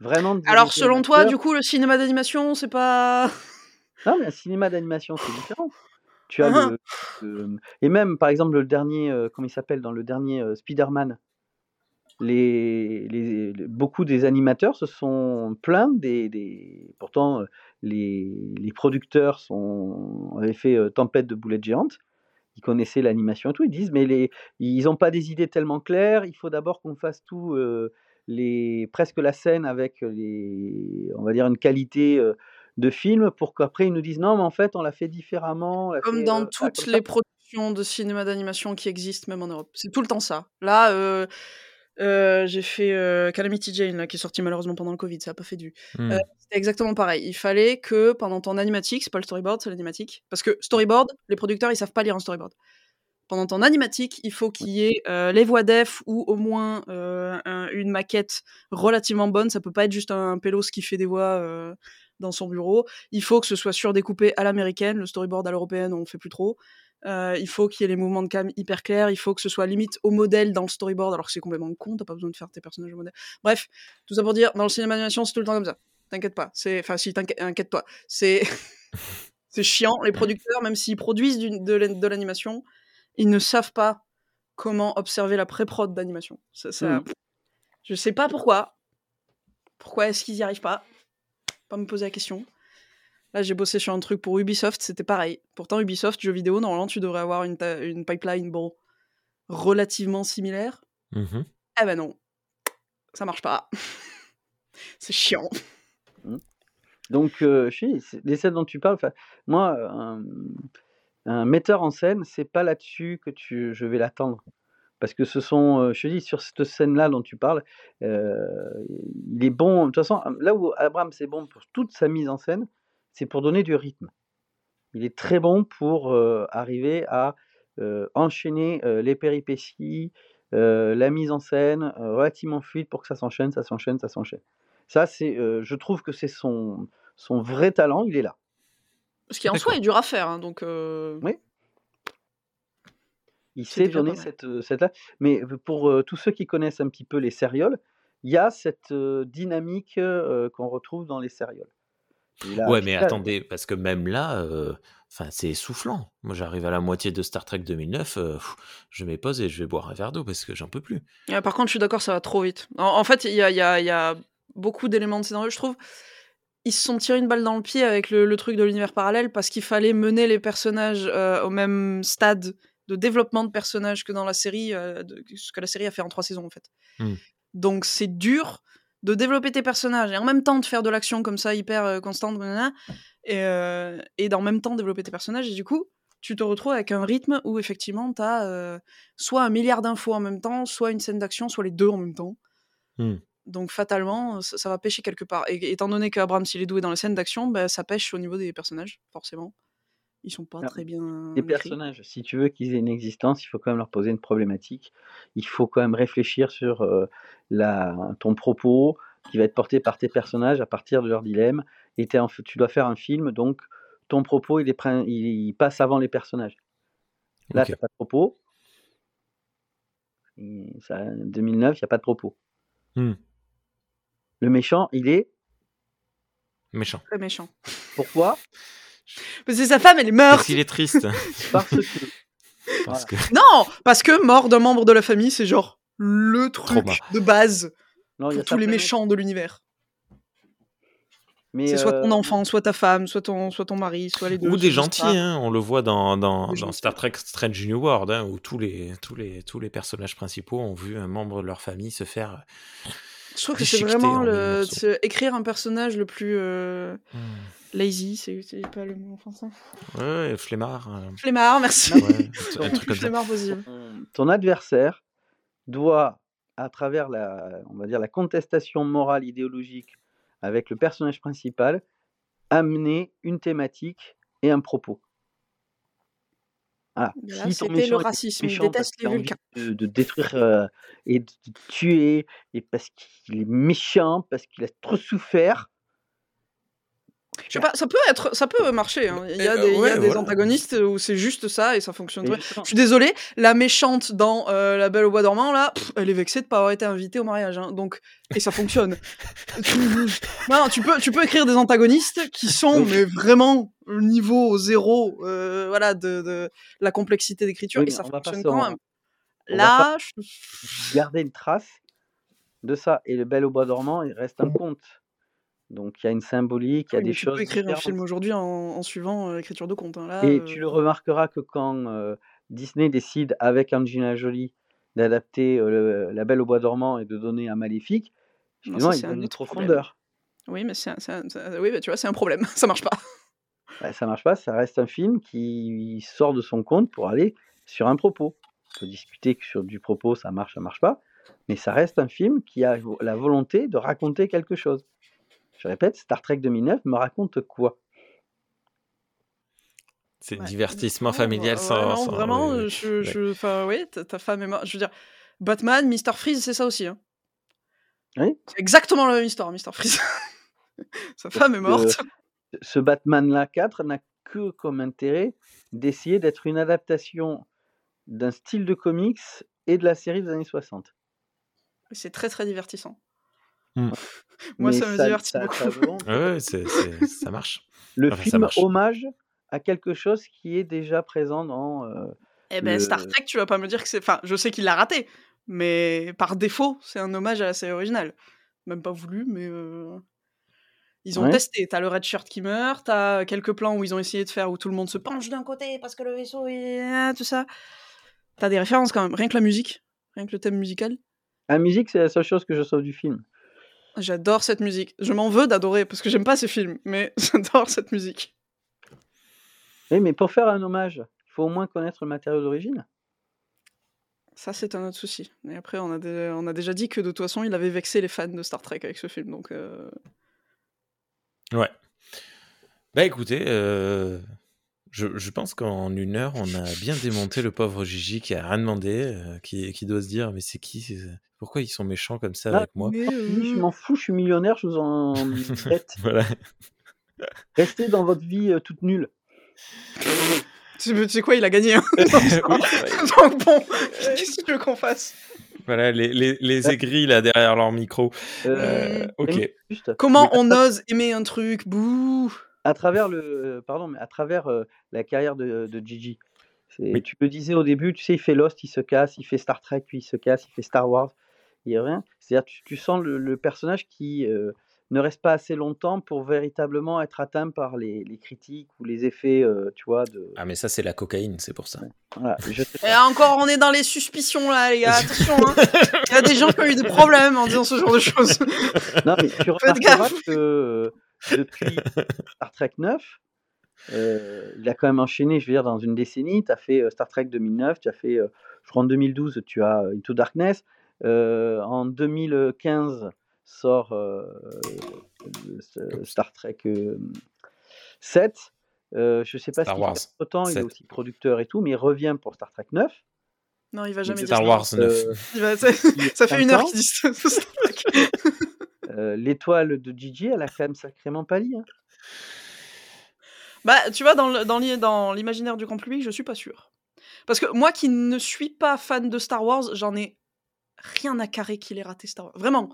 Vraiment. Alors, selon toi, du coup, le cinéma d'animation, c'est pas. Non, mais un cinéma d'animation, c'est différent. Tu as ah le, Et même, par exemple, le dernier, comment il s'appelle, dans le dernier Spider-Man, les, les, beaucoup des animateurs se sont plaints des. des... Pourtant, les, les, producteurs sont, avaient fait Tempête de boulettes géantes. Ils connaissaient l'animation et tout. Ils disent, mais les, ils n'ont pas des idées tellement claires. Il faut d'abord qu'on fasse tout, les, presque la scène avec les, on va dire, une qualité de film pour qu'après ils nous disent non, mais en fait, on l'a fait différemment. Comme dans toutes les productions de cinéma d'animation qui existent, même en Europe. C'est tout le temps ça. Là, euh, j'ai fait euh, Calamity Jane, là, qui est sorti malheureusement pendant le Covid, ça a pas fait du. Mmh. Euh, c'était exactement pareil. Il fallait que pendant ton animatique, c'est pas le storyboard, c'est l'animatique. Parce que storyboard, les producteurs, ils savent pas lire un storyboard. Pendant ton animatique, il faut qu'il y ait les voix def ou au moins une maquette relativement bonne. Ça peut pas être juste un pélos qui fait des voix dans son bureau. Il faut que ce soit surdécoupé à l'américaine. Le storyboard à l'européenne, on fait plus trop. Euh, il faut qu'il y ait les mouvements de cam hyper clairs, il faut que ce soit limite au modèle dans le storyboard, alors que c'est complètement con, t'as pas besoin de faire tes personnages au modèle. Bref, tout ça pour dire, dans le cinéma d'animation, c'est tout le temps comme ça. T'inquiète pas. C'est, enfin, si t'inquiète-toi. C'est, c'est chiant. Les producteurs, même s'ils produisent de l'animation, ils ne savent pas comment observer la pré-prod d'animation. Ça, ça... Mmh. Je sais pas pourquoi. Pourquoi est-ce qu'ils y arrivent pas? Pas me poser la question. Là, j'ai bossé sur un truc pour Ubisoft, c'était pareil. Pourtant, Ubisoft, jeux vidéo, normalement, tu devrais avoir une, une pipeline bon, relativement similaire. Mmh eh ben non, ça marche pas. c'est chiant. Mmh. Donc, euh, les scènes dont tu parles, moi, un, metteur en scène, c'est pas là-dessus que tu, je vais l'attendre. Parce que ce sont, euh, je te dis, sur cette scène-là dont tu parles, euh, il est bon. De toute façon, là où Abraham c'est bon pour toute sa mise en scène, c'est pour donner du rythme. Il est très bon pour euh, arriver à euh, enchaîner euh, les péripéties, la mise en scène relativement fluide pour que ça s'enchaîne, ça s'enchaîne, ça s'enchaîne. Ça, c'est, je trouve que c'est son, son vrai talent, il est là. Ce qui en soi est dur à faire, hein, donc. Oui. Il sait donner cette, cette là. Mais pour tous ceux qui connaissent un petit peu les sérioles, il y a cette dynamique qu'on retrouve dans les sérioles ouais, mais attendez, parce que même là, euh, enfin, c'est essoufflant. Moi, j'arrive à la moitié de Star Trek 2009, euh, je me pose et je vais boire un verre d'eau parce que j'en peux plus. par contre, je suis d'accord, ça va trop vite. En, fait, il y a, y, a, y a, beaucoup d'éléments de scénario, je trouve. Ils se sont tirés une balle dans le pied avec le, truc de l'univers parallèle parce qu'il fallait mener les personnages euh, au même stade de développement de personnages que dans la série, ce que la série a fait en trois saisons en fait. Mmh. Donc c'est dur de développer tes personnages et en même temps de faire de l'action comme ça hyper euh, constante et, euh, et d'en même temps développer tes personnages. Et du coup tu te retrouves avec un rythme où effectivement tu as euh, soit un milliard d'infos en même temps soit une scène d'action soit les deux en même temps. Mmh. donc fatalement ça, va pêcher quelque part. Et étant donné qu'Abraham s'il est doué dans les scènes d'action bah, ça pêche au niveau des personnages forcément ils sont pas très bien. Les personnages, si tu veux qu'ils aient une existence, il faut quand même leur poser une problématique. Il faut quand même réfléchir sur la, ton propos qui va être porté par tes personnages à partir de leur dilemme. Et tu dois faire un film, donc ton propos, il, est, il, passe avant les personnages. Là, tu n'as pas de propos. Ça, 2009, il n'y a pas de propos. Mmh. Le méchant, il est méchant. Très méchant. Pourquoi? Parce que sa femme, elle est morte. Parce qu'il est triste. parce que... Non, parce que mort d'un membre de la famille, c'est genre le truc de base pour tous les méchants de l'univers. C'est soit ton euh, enfant, soit ta femme, soit ton, soit ton mari, soit les deux. Ou des gentils, hein, on le voit dans, dans, dans Star Trek Strange New World, hein, où tous les, tous, les, tous les personnages principaux ont vu un membre de leur famille se faire. Je trouve que c'est vraiment le, écrire un personnage le plus. Euh, hmm. Lazy, c'est pas le mot en français. Ouais, flemmard. Euh. Flemmard, merci. Ouais, flemmard possible. Ton adversaire doit, à travers la, on va dire, la contestation morale idéologique avec le personnage principal, amener une thématique et un propos. Voilà. si c'était le racisme, il déteste les Vulcains. De, de, détruire euh, et de tuer, et parce qu'il est méchant, parce qu'il a trop souffert, Je sais pas, ça peut être, ça peut marcher. hein. Il y a Euh, des, il y a ouais, des voilà. antagonistes où c'est juste ça et ça fonctionne. Je suis désolé, la méchante dans euh, La Belle au Bois dormant là, pff, elle est vexée de pas avoir été invitée au mariage, hein. donc et ça fonctionne. non, tu peux, tu peux écrire des antagonistes qui sont mais vraiment au niveau zéro, euh, voilà, de, de la complexité d'écriture Oui, et ça fonctionne quand même. on Là, je- garder une trace de ça. Et le Bel au bois dormant, il reste un conte. Donc il y a une symbolique, il y a des mais tu choses. peux écrire un film aujourd'hui en, en suivant euh, l'écriture de conte. hein. Et euh, tu le remarqueras que quand euh, Disney décide avec Angelina Jolie d'adapter La Belle au bois dormant et de donner un maléfique, finalement, ça, il donne une profondeur. Oui, mais c'est oui, bah, tu vois, c'est un problème. Ça marche pas. Bah, ça marche pas, ça reste un film qui sort de son compte pour aller sur un propos. On peut discuter que sur du propos, ça marche, ça marche pas, mais ça reste un film qui a la volonté de raconter quelque chose. Je répète, Star Trek 2009 me raconte quoi? C'est Ouais. divertissement Non, familial sans. Vraiment, sans- vraiment, euh, je, Ouais. je, enfin, oui, ta, femme est morte. Je veux dire, Batman, Mister Freeze, c'est ça aussi. Hein. Oui. C'est exactement la même histoire, Mister Freeze. Sa femme est morte. Ce Batman-là 4 n'a que comme intérêt d'essayer d'être une adaptation d'un style de comics et de la série des années 60. C'est très très divertissant. Hmm. Moi, Mais ça me divertit ça- beaucoup. ça Ouais, ça marche. le Enfin, film marche. hommage à quelque chose qui est déjà présent dans euh, Eh ben, le- Star Trek, tu vas pas me dire que c'est. Enfin, je sais qu'il l'a raté, mais par défaut, c'est un hommage à la série originale. Même pas voulu, mais. euh, Ils ont Ouais. testé. T'as le red shirt qui meurt, t'as quelques plans où ils ont essayé de faire où tout le monde se penche d'un côté parce que le vaisseau est. tout ça. T'as des références quand même. Rien que la musique, rien que le thème musical. La musique, c'est la seule chose que je sauve du film. J'adore cette musique. Je m'en veux d'adorer parce que j'aime pas ces films, mais j'adore cette musique. Oui, mais pour faire un hommage, il faut au moins connaître le matériau d'origine. Ça, c'est un autre souci. Et après, on a, dé- on a déjà dit que de toute façon, il avait vexé les fans de Star Trek avec ce film. Donc, euh, Ouais. Bah écoutez, euh, je, je pense qu'en une heure, on a bien démonté le pauvre Gigi qui a rien demandé, euh, qui, qui doit se dire mais c'est qui c'est- Pourquoi ils sont méchants comme ça Ah, avec moi? mais, euh, Je m'en fous, je suis millionnaire, je vous en bête. Voilà. Restez dans votre vie euh, toute nulle. Tu sais- quoi, il a gagné. hein. Oui. Donc bon, qu'est-ce que tu veux qu'on fasse? Voilà, les, les, les aigris là derrière leur micro. Euh, Euh, ok. Comment on ose aimer un truc? Bouh à travers le, euh, pardon, mais à travers euh, la carrière de, de Gigi. C'est- Oui. Tu le disais au début, tu sais, il fait Lost, il se casse, il fait Star Trek, puis il se casse, il fait Star Wars, il y a rien. C'est-à-dire, tu, tu sens le, le personnage qui euh, ne reste pas assez longtemps pour véritablement être atteint par les, les critiques ou les effets, euh, tu vois, de. Ah mais ça c'est la cocaïne, c'est pour ça. Voilà, je sais Et encore, on est dans les suspicions là, les gars. Attention, hein. il y a des gens qui ont eu des problèmes en disant ce genre de choses. Non, mais tu Faites remarqueras gaffe. que euh, depuis Star Trek 9, euh, il a quand même enchaîné, je veux dire, dans une décennie. Tu as fait euh, Star Trek 2009, tu as fait, euh, je crois en 2012, tu as euh, Into Darkness. Euh, en 2015 sort euh, Star Trek euh, 7. Euh, je sais pas Star si Wars autant, il est 7. aussi producteur et tout, mais il revient pour Star Trek 9. Non, il va jamais dire Star. Wars 9. Euh, Il va- ça, ça fait une heure qu'il dit. Star Trek. euh, L'étoile de Gigi, elle a quand même sacrément pâli. hein. Bah, tu vois, dans le- dans l'i- dans l'imaginaire du grand public, je suis pas sûr. Parce que moi qui ne suis pas fan de Star Wars, j'en ai rien à carrer qu'il ait raté Star Wars. Vraiment.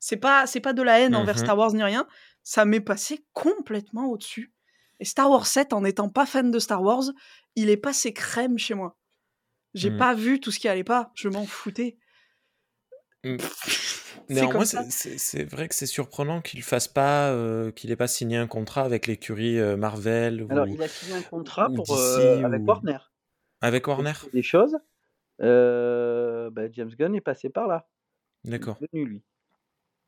C'est pas, c'est pas de la haine envers Mhm. Star Wars ni rien. Ça m'est passé complètement au-dessus. Et Star Wars 7, en n'étant pas fan de Star Wars, il est passé crème chez moi. J'ai Mhm. pas vu tout ce qui allait pas. Je m'en foutais. Mm. C'est Néanmoins, c'est- vrai que c'est surprenant qu'il fasse pas, euh, qu'il ait pas signé un contrat avec l'écurie euh, Marvel Alors, ou il a signé un contrat ou pour, DC euh, avec ou- Warner. avec Warner. Des choses. Bah, James Gunn est passé par là. Il est D'accord. venu, lui.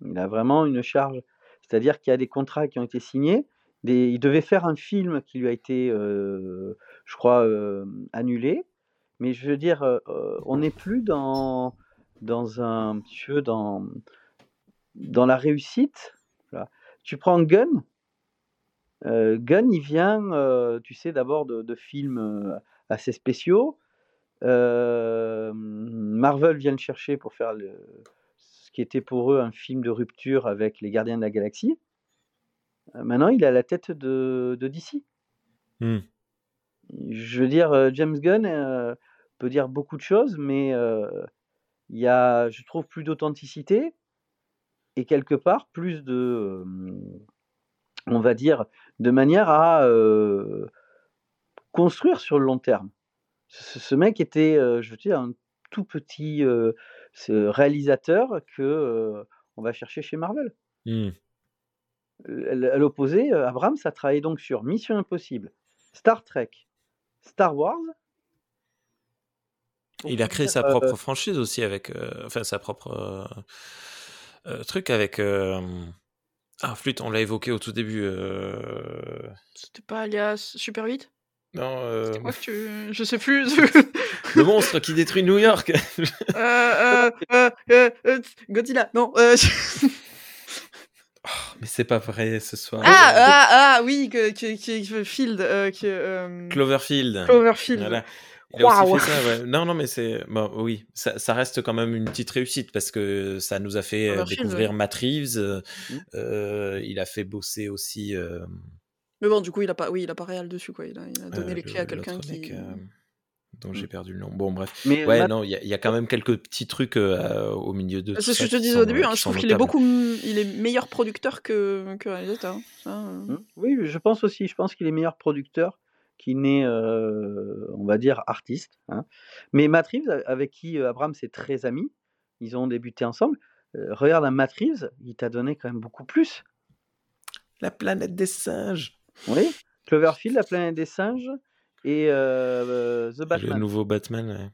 Il a vraiment une charge. C'est-à-dire qu'il y a des contrats qui ont été signés. Des... Il devait faire un film qui lui a été, je crois, annulé. Mais je veux dire, on n'est plus dans, dans un petit peu dans, dans la réussite. Voilà. Tu prends Gunn. Euh, Gunn, il vient, euh, tu sais, d'abord de, de films euh, assez spéciaux. Euh, Marvel vient le chercher pour faire le, ce qui était pour eux un film de rupture avec les Gardiens de la Galaxie. maintenant, il est à la tête de, de DC. Mmh. Je veux dire, James Gunn peut dire beaucoup de choses, mais il y a, je trouve, plus d'authenticité et quelque part plus de, on va dire, de manière à construire sur le long terme. Ce, mec était, je veux dire, un tout petit réalisateur que on va chercher chez Marvel. Mmh. À l'opposé, Abrams a travaillé donc sur Mission Impossible, Star Trek, Star Wars. Il a créé sa propre franchise aussi avec, enfin sa propre truc avec. Ah, flûte, on l'a évoqué au tout début. C'était pas alias Super 8 Non. Euh... Moi, tu... Je sais plus. le monstre qui détruit New York. euh, euh, euh, Godzilla, non. Oh, mais c'est pas vrai ce soir. Ah, ah, ah oui, que, que, que Field. que, Cloverfield. Cloverfield. Voilà. Il a aussi fait ça, ouais. Non, non, mais c'est. Bon, oui, ça, ça, reste quand même une petite réussite parce que ça nous a fait euh, découvrir ouais. Matt Reeves. Euh, mmh. euh, il a fait bosser aussi. Mais bon, du coup, il a pas, oui, il a pas réel dessus, quoi. Il a, il a donné les clés à quelqu'un qui. dont j'ai perdu le nom. Bon, bref. Mais ouais, Matt... non, il y, y, a quand même quelques petits trucs au milieu de. C'est ce que je te disais au début. Hein, je trouve qu'il est beaucoup, il est meilleur producteur que, que réalisateur. Ça, mmh. Oui, je pense aussi. Je pense qu'il est meilleur producteur qui naît, euh, on va dire, artiste. Hein. Mais Matt Reeves, avec qui Abraham c'est très ami, ils ont débuté ensemble. Euh, regarde Matt Reeves, il t'a donné quand même beaucoup plus. La planète des singes. Oui, Cloverfield, la planète des singes et euh, The Batman. Le nouveau Batman, ouais.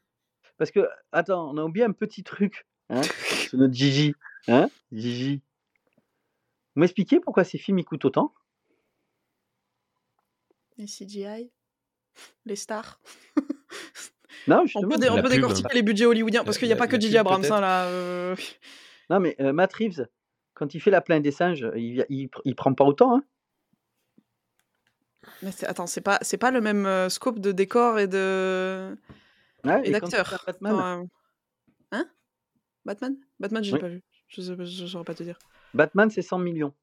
Parce que, attends, on a oublié un petit truc. Hein, sur notre Gigi. Hein, Gigi. Vous m'expliquez pourquoi ces films ils coûtent autant? Les CGI, les stars. non, on peut, on peut décortiquer les budgets hollywoodiens parce qu'il n'y a pas que J.J. Abrams hein, là. Euh... Non, mais euh, Matt Reeves, quand il fait la plaine des singes, il, il, il prend pas autant. Hein mais attends, c'est pas, c'est pas le même euh, scope de décor et de ouais, et, et d'acteurs. Batman. Hein? Batman? Batman, j'ai oui. pas vu. Je ne saurais pas te dire. Batman, c'est 100 millions.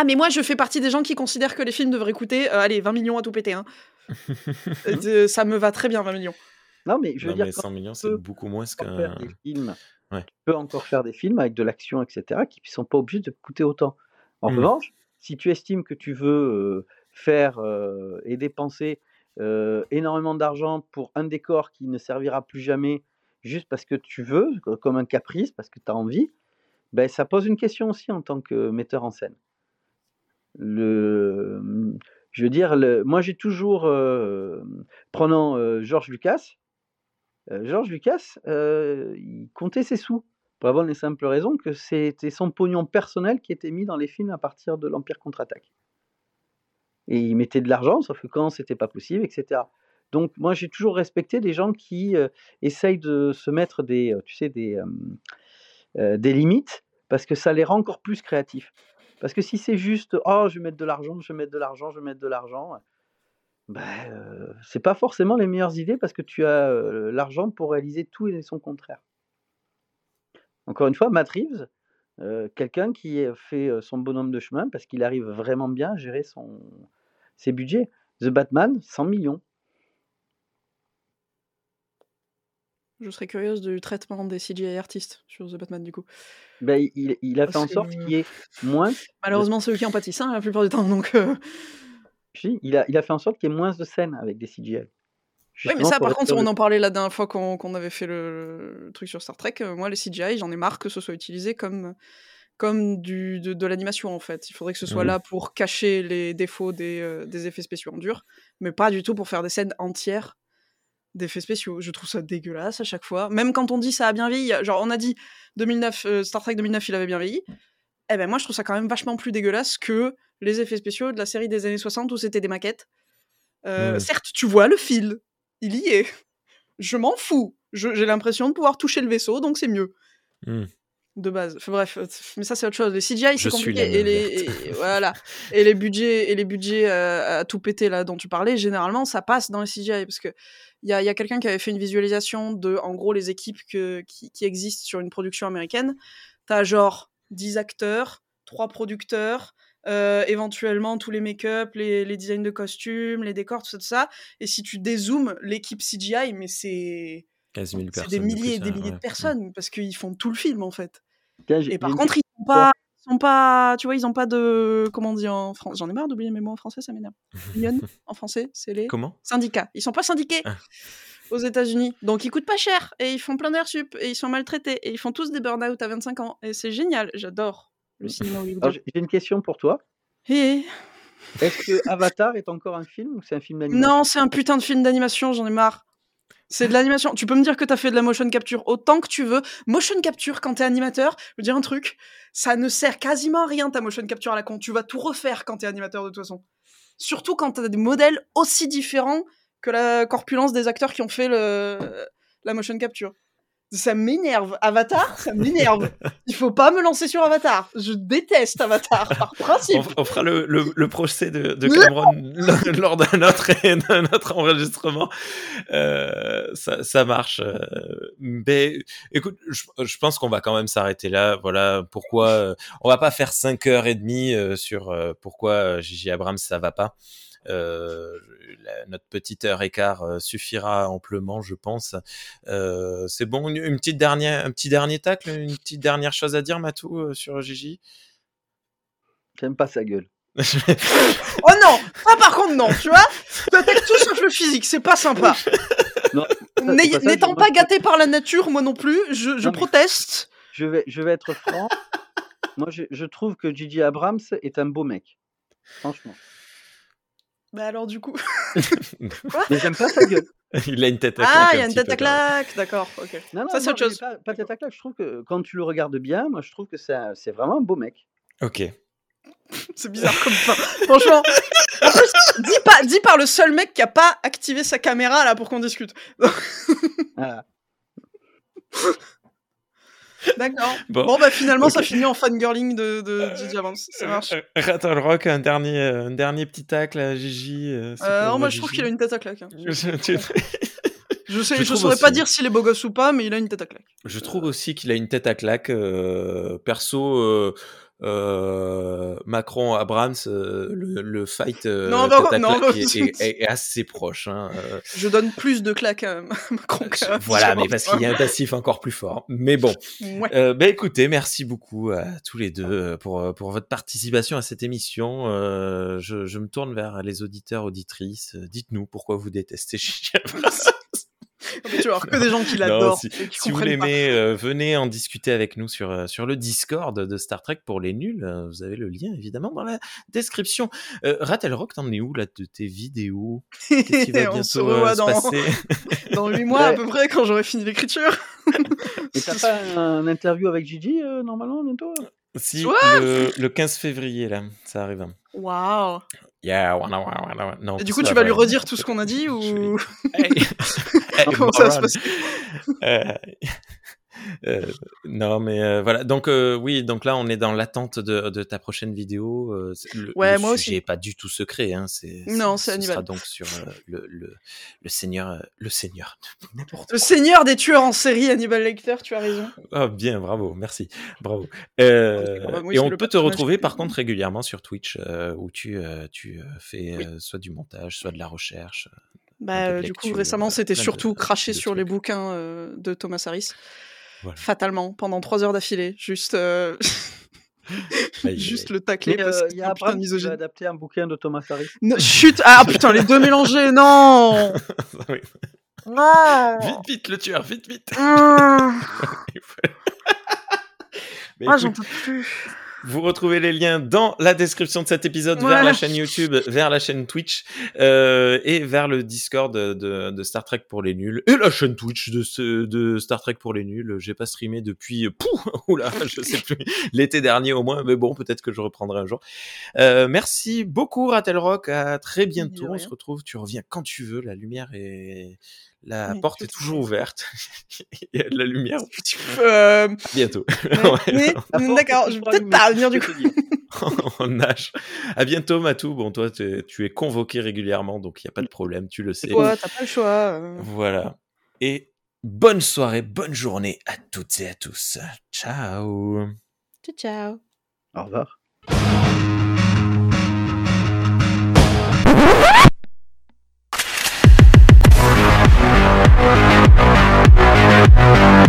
Ah, mais moi, je fais partie des gens qui considèrent que les films devraient coûter, euh, allez, 20 millions à tout péter. Hein. euh, ça me va très bien, 20 millions. Non, mais je veux non, dire. Mais 100 millions, c'est beaucoup moins qu'un. films. Ouais. Tu peux encore faire des films avec de l'action, etc., qui ne sont pas obligés de coûter autant. En mmh. revanche, si tu estimes que tu veux euh, faire euh, et dépenser euh, énormément d'argent pour un décor qui ne servira plus jamais, juste parce que tu veux, comme un caprice, parce que tu as envie, ben, ça pose une question aussi en tant que metteur en scène le, je veux dire, moi j'ai toujours, euh, prenant euh, Georges Lucas, euh, Lucas, il comptait ses sous, pour avoir les simples raisons que c'était son pognon personnel qui était mis dans les films à partir de l'Empire contre-attaque. Et il mettait de l'argent, sauf que quand c'était pas possible, etc. Donc moi j'ai toujours respecté des gens qui essayent de se mettre des, tu sais, des, des limites, parce que ça les rend encore plus créatifs. Parce que si c'est juste, oh, je vais mettre de l'argent, je vais mettre de l'argent, je vais mettre de l'argent, ben, euh, c'est pas forcément les meilleures idées parce que tu as l'argent pour réaliser tout et son contraire. Encore une fois, Matt Reeves, quelqu'un qui fait son bonhomme de chemin parce qu'il arrive vraiment bien à gérer son, ses budgets. The Batman, 100 millions. Je serais curieuse du traitement des CGI artistes sur The Batman, du coup. Ben, il, il a fait en sorte qu'il y ait moins. Malheureusement, c'est eux qui en pâtissent hein, la plupart du temps. Donc, euh... si, il, a, il a fait en sorte qu'il y ait moins de scènes avec des CGI. Oui, mais ça, par contre, on en parlait la dernière fois qu'on qu avait fait le, le, truc sur Star Trek. Euh, moi, les CGI, j'en ai marre que ce soit utilisé comme, comme du, de, de l'animation, en fait. Il faudrait que ce soit mmh. là pour cacher les défauts des, euh, des effets spéciaux en dur, mais pas du tout pour faire des scènes entières d'effets spéciaux. Je trouve ça dégueulasse à chaque fois. Même quand on dit ça a bien vieilli, genre on a dit 2009, euh, Star Trek 2009, il avait bien vieilli. Eh ben moi je trouve ça quand même vachement plus dégueulasse que les effets spéciaux de la série des années 60 où c'était des maquettes. Euh, mmh. Certes, tu vois le fil, il y est. Je m'en fous. J'ai l'impression de pouvoir toucher le vaisseau, donc c'est mieux. Mmh. De base. Enfin, bref, mais ça c'est autre chose. Les CGI c'est compliqué et les et, voilà et les budgets et les budgets euh, à tout péter là dont tu parlais généralement ça passe dans les CGI parce que il y a, y a quelqu'un qui avait fait une visualisation de, en gros, les équipes que, qui, qui existent sur une production américaine. T'as genre 10 acteurs, 3 producteurs, euh, éventuellement tous les make-up, les, les designs de costumes, les décors, tout ça, tout ça. Et si tu dézoomes l'équipe CGI, mais c'est 15 000 c'est personnes. des de milliers et des milliers de personnes parce qu'ils font tout le film en fait. Et par contre, ils sont pas, ils sont pas, tu vois, ils ont pas de, comment on dit en France. J'en ai marre d'oublier mes mots en français, ça m'énerve. Union en français, c'est les Comment? syndicats. Ils sont pas syndiqués Ah. aux États-Unis, donc ils coûtent pas cher et ils font plein d'air sup et ils sont maltraités et ils font tous des burn-out à 25 ans et c'est génial. J'adore le cinéma j'ai j'ai une question pour toi. Et Est-ce que Avatar est encore un film ou c'est un film d'animation? Non, c'est un putain de film d'animation, j'en ai marre. C'est de l'animation. Tu peux me dire que t'as fait de la motion capture autant que tu veux. Motion capture, quand t'es animateur, je veux dire un truc, ça ne sert quasiment à rien ta motion capture à la con. Tu vas tout refaire quand t'es animateur de toute façon. Surtout quand t'as des modèles aussi différents que la corpulence des acteurs qui ont fait la motion capture. Ça m'énerve. Avatar, ça m'énerve. Il faut pas me lancer sur Avatar. Je déteste Avatar par principe. on, on fera le, le- le procès de, de Cameron lors d'un autre, d'un autre enregistrement. Euh, ça, ça marche. euh, Mais écoute, je, je pense qu'on va quand même s'arrêter là. Voilà pourquoi euh, on va pas faire 5 heures et demie euh, sur pourquoi Gigi Abrams ça va pas. Euh, la- notre petite heure et quart euh, suffira amplement, je pense. Euh, c'est bon, une, une petite dernière, un petit dernier tacle, une petite dernière chose à dire, Matou, euh, sur Gigi? J'aime pas sa gueule. Oh non Ça par contre non, tu vois? Tu attaques tout sauf le physique, c'est pas sympa. Pas N'étant pas gâté par la nature, moi non plus, je, je Non, mais- proteste. Je vais, je vais être franc. Moi, je, je trouve que Gigi Abrams est un beau mec. Franchement. Bah alors du coup... Mais j'aime pas sa gueule. Il a une tête à claque. Ah, il y a une tête à claque, d'accord, ok. Non, non, Ça, c'est autre chose. Pas, pas tête à claque. Je trouve que quand tu le regardes bien, moi, je trouve que c'est vraiment un beau mec. Ok. C'est bizarre comme fin. Franchement. En plus, dis, pas, dis par le seul mec qui a pas activé sa caméra là pour qu'on discute. Voilà. D'accord. Bon. Bon, bah finalement, ça finit en fangirling de, de Gigi Abrams. Ça marche. Euh, Rattle Rock, un dernier, euh, un dernier petit tacle à Gigi. euh, Euh, non, moi Gigi. je trouve qu'il a une tête à claque. hein. Je, sais, Je je, trouve saurais pas dire s'il est beau gosse ou pas, mais il a une tête à claque. je trouve aussi qu'il a une tête à claque. euh, perso, euh, euh, Macron Abrams, euh, le, le fight euh, Non, non, non, est, est- est- est assez proche. hein, euh, Je donne plus de claques à Macron qu'à voilà, mais parce qu'il y a un passif encore plus fort. Mais bon. Ouais. Euh, ben écoutez, merci beaucoup à tous les deux euh, pour, euh, pour votre participation à cette émission. Euh, je, je me tourne vers les auditeurs, auditrices. Euh, Dites-nous pourquoi vous détestez Gigi Abrams. Mais tu vas que des gens qui l'adorent si, qui si vous l'aimez, euh, venez en discuter avec nous sur, euh, sur le Discord de Star Trek pour les nuls. Euh, Vous avez le lien évidemment dans la description. Euh, Rattle Rock, t'en es où là de tes vidéos? Qu'est-ce qui va On se bientôt euh, dans, passer? dans 8 mois à peu près quand j'aurai fini l'écriture. Et t'as pas un interview avec Gigi euh, normalement bientôt? Si, le, le 15 février là, ça arrive. Waouh. Yeah, wanna, wanna, wanna. Non, Et du coup, tu vas va, lui redire tout ce qu'on a dit ou Hey. Hey, comment ça se passer Euh, euh, non, mais euh, voilà. Donc euh, oui, donc là, on est dans l'attente de, de ta prochaine vidéo. Le, Ouais, le moi sujet aussi. est pas du tout secret. Hein, c'est Non, c'est ce sera donc sur le, le, le seigneur, le seigneur. N'importe Le seigneur des tueurs en série, Hannibal Lecter, tu as raison. Ah, bien, bravo, merci, bravo. Bah, oui, et on peut te retrouver par contre régulièrement sur Twitch où tu, tu fais soit du montage, soit de la recherche. Bah, euh, du coup, récemment, euh, c'était surtout craché de sur les bouquins euh, de Thomas Harris. Voilà. Fatalement, pendant trois heures d'affilée. Juste, euh, juste aïe. le tacler euh, il y a putain de Abrams qui va misogyne. adapter un bouquin de Thomas Harris. Chut Ah putain, les deux mélangés, non Oui. Non Vite, vite, le tueur, vite, vite. Mais Ah, écoute, j'en peux plus. Vous retrouvez les liens dans la description de cet épisode vers la chaîne YouTube, vers la chaîne Twitch euh, et vers le Discord de, Star Trek pour les nuls et la chaîne Twitch de, ce- de Star Trek pour les nuls. J'ai pas streamé depuis pouh, oula, je sais plus l'été dernier au moins, mais bon peut-être que je reprendrai un jour. Euh, merci beaucoup Rattle Rock, à très bientôt. On se retrouve, tu reviens quand tu veux. La lumière est la porte est toujours ouverte. Il y a de la lumière. Euh, À bientôt. mais- Ouais. porte D'accord, je vais peut-être pas venir du coup. on nage. À bientôt, Matou. Bon, toi, tu es convoqué régulièrement, donc il n'y a pas de problème, tu le sais. Toi, t'as pas le choix. euh. Voilà. Et bonne soirée, bonne journée à toutes et à tous. Ciao. Ciao, ciao. Au revoir. We'll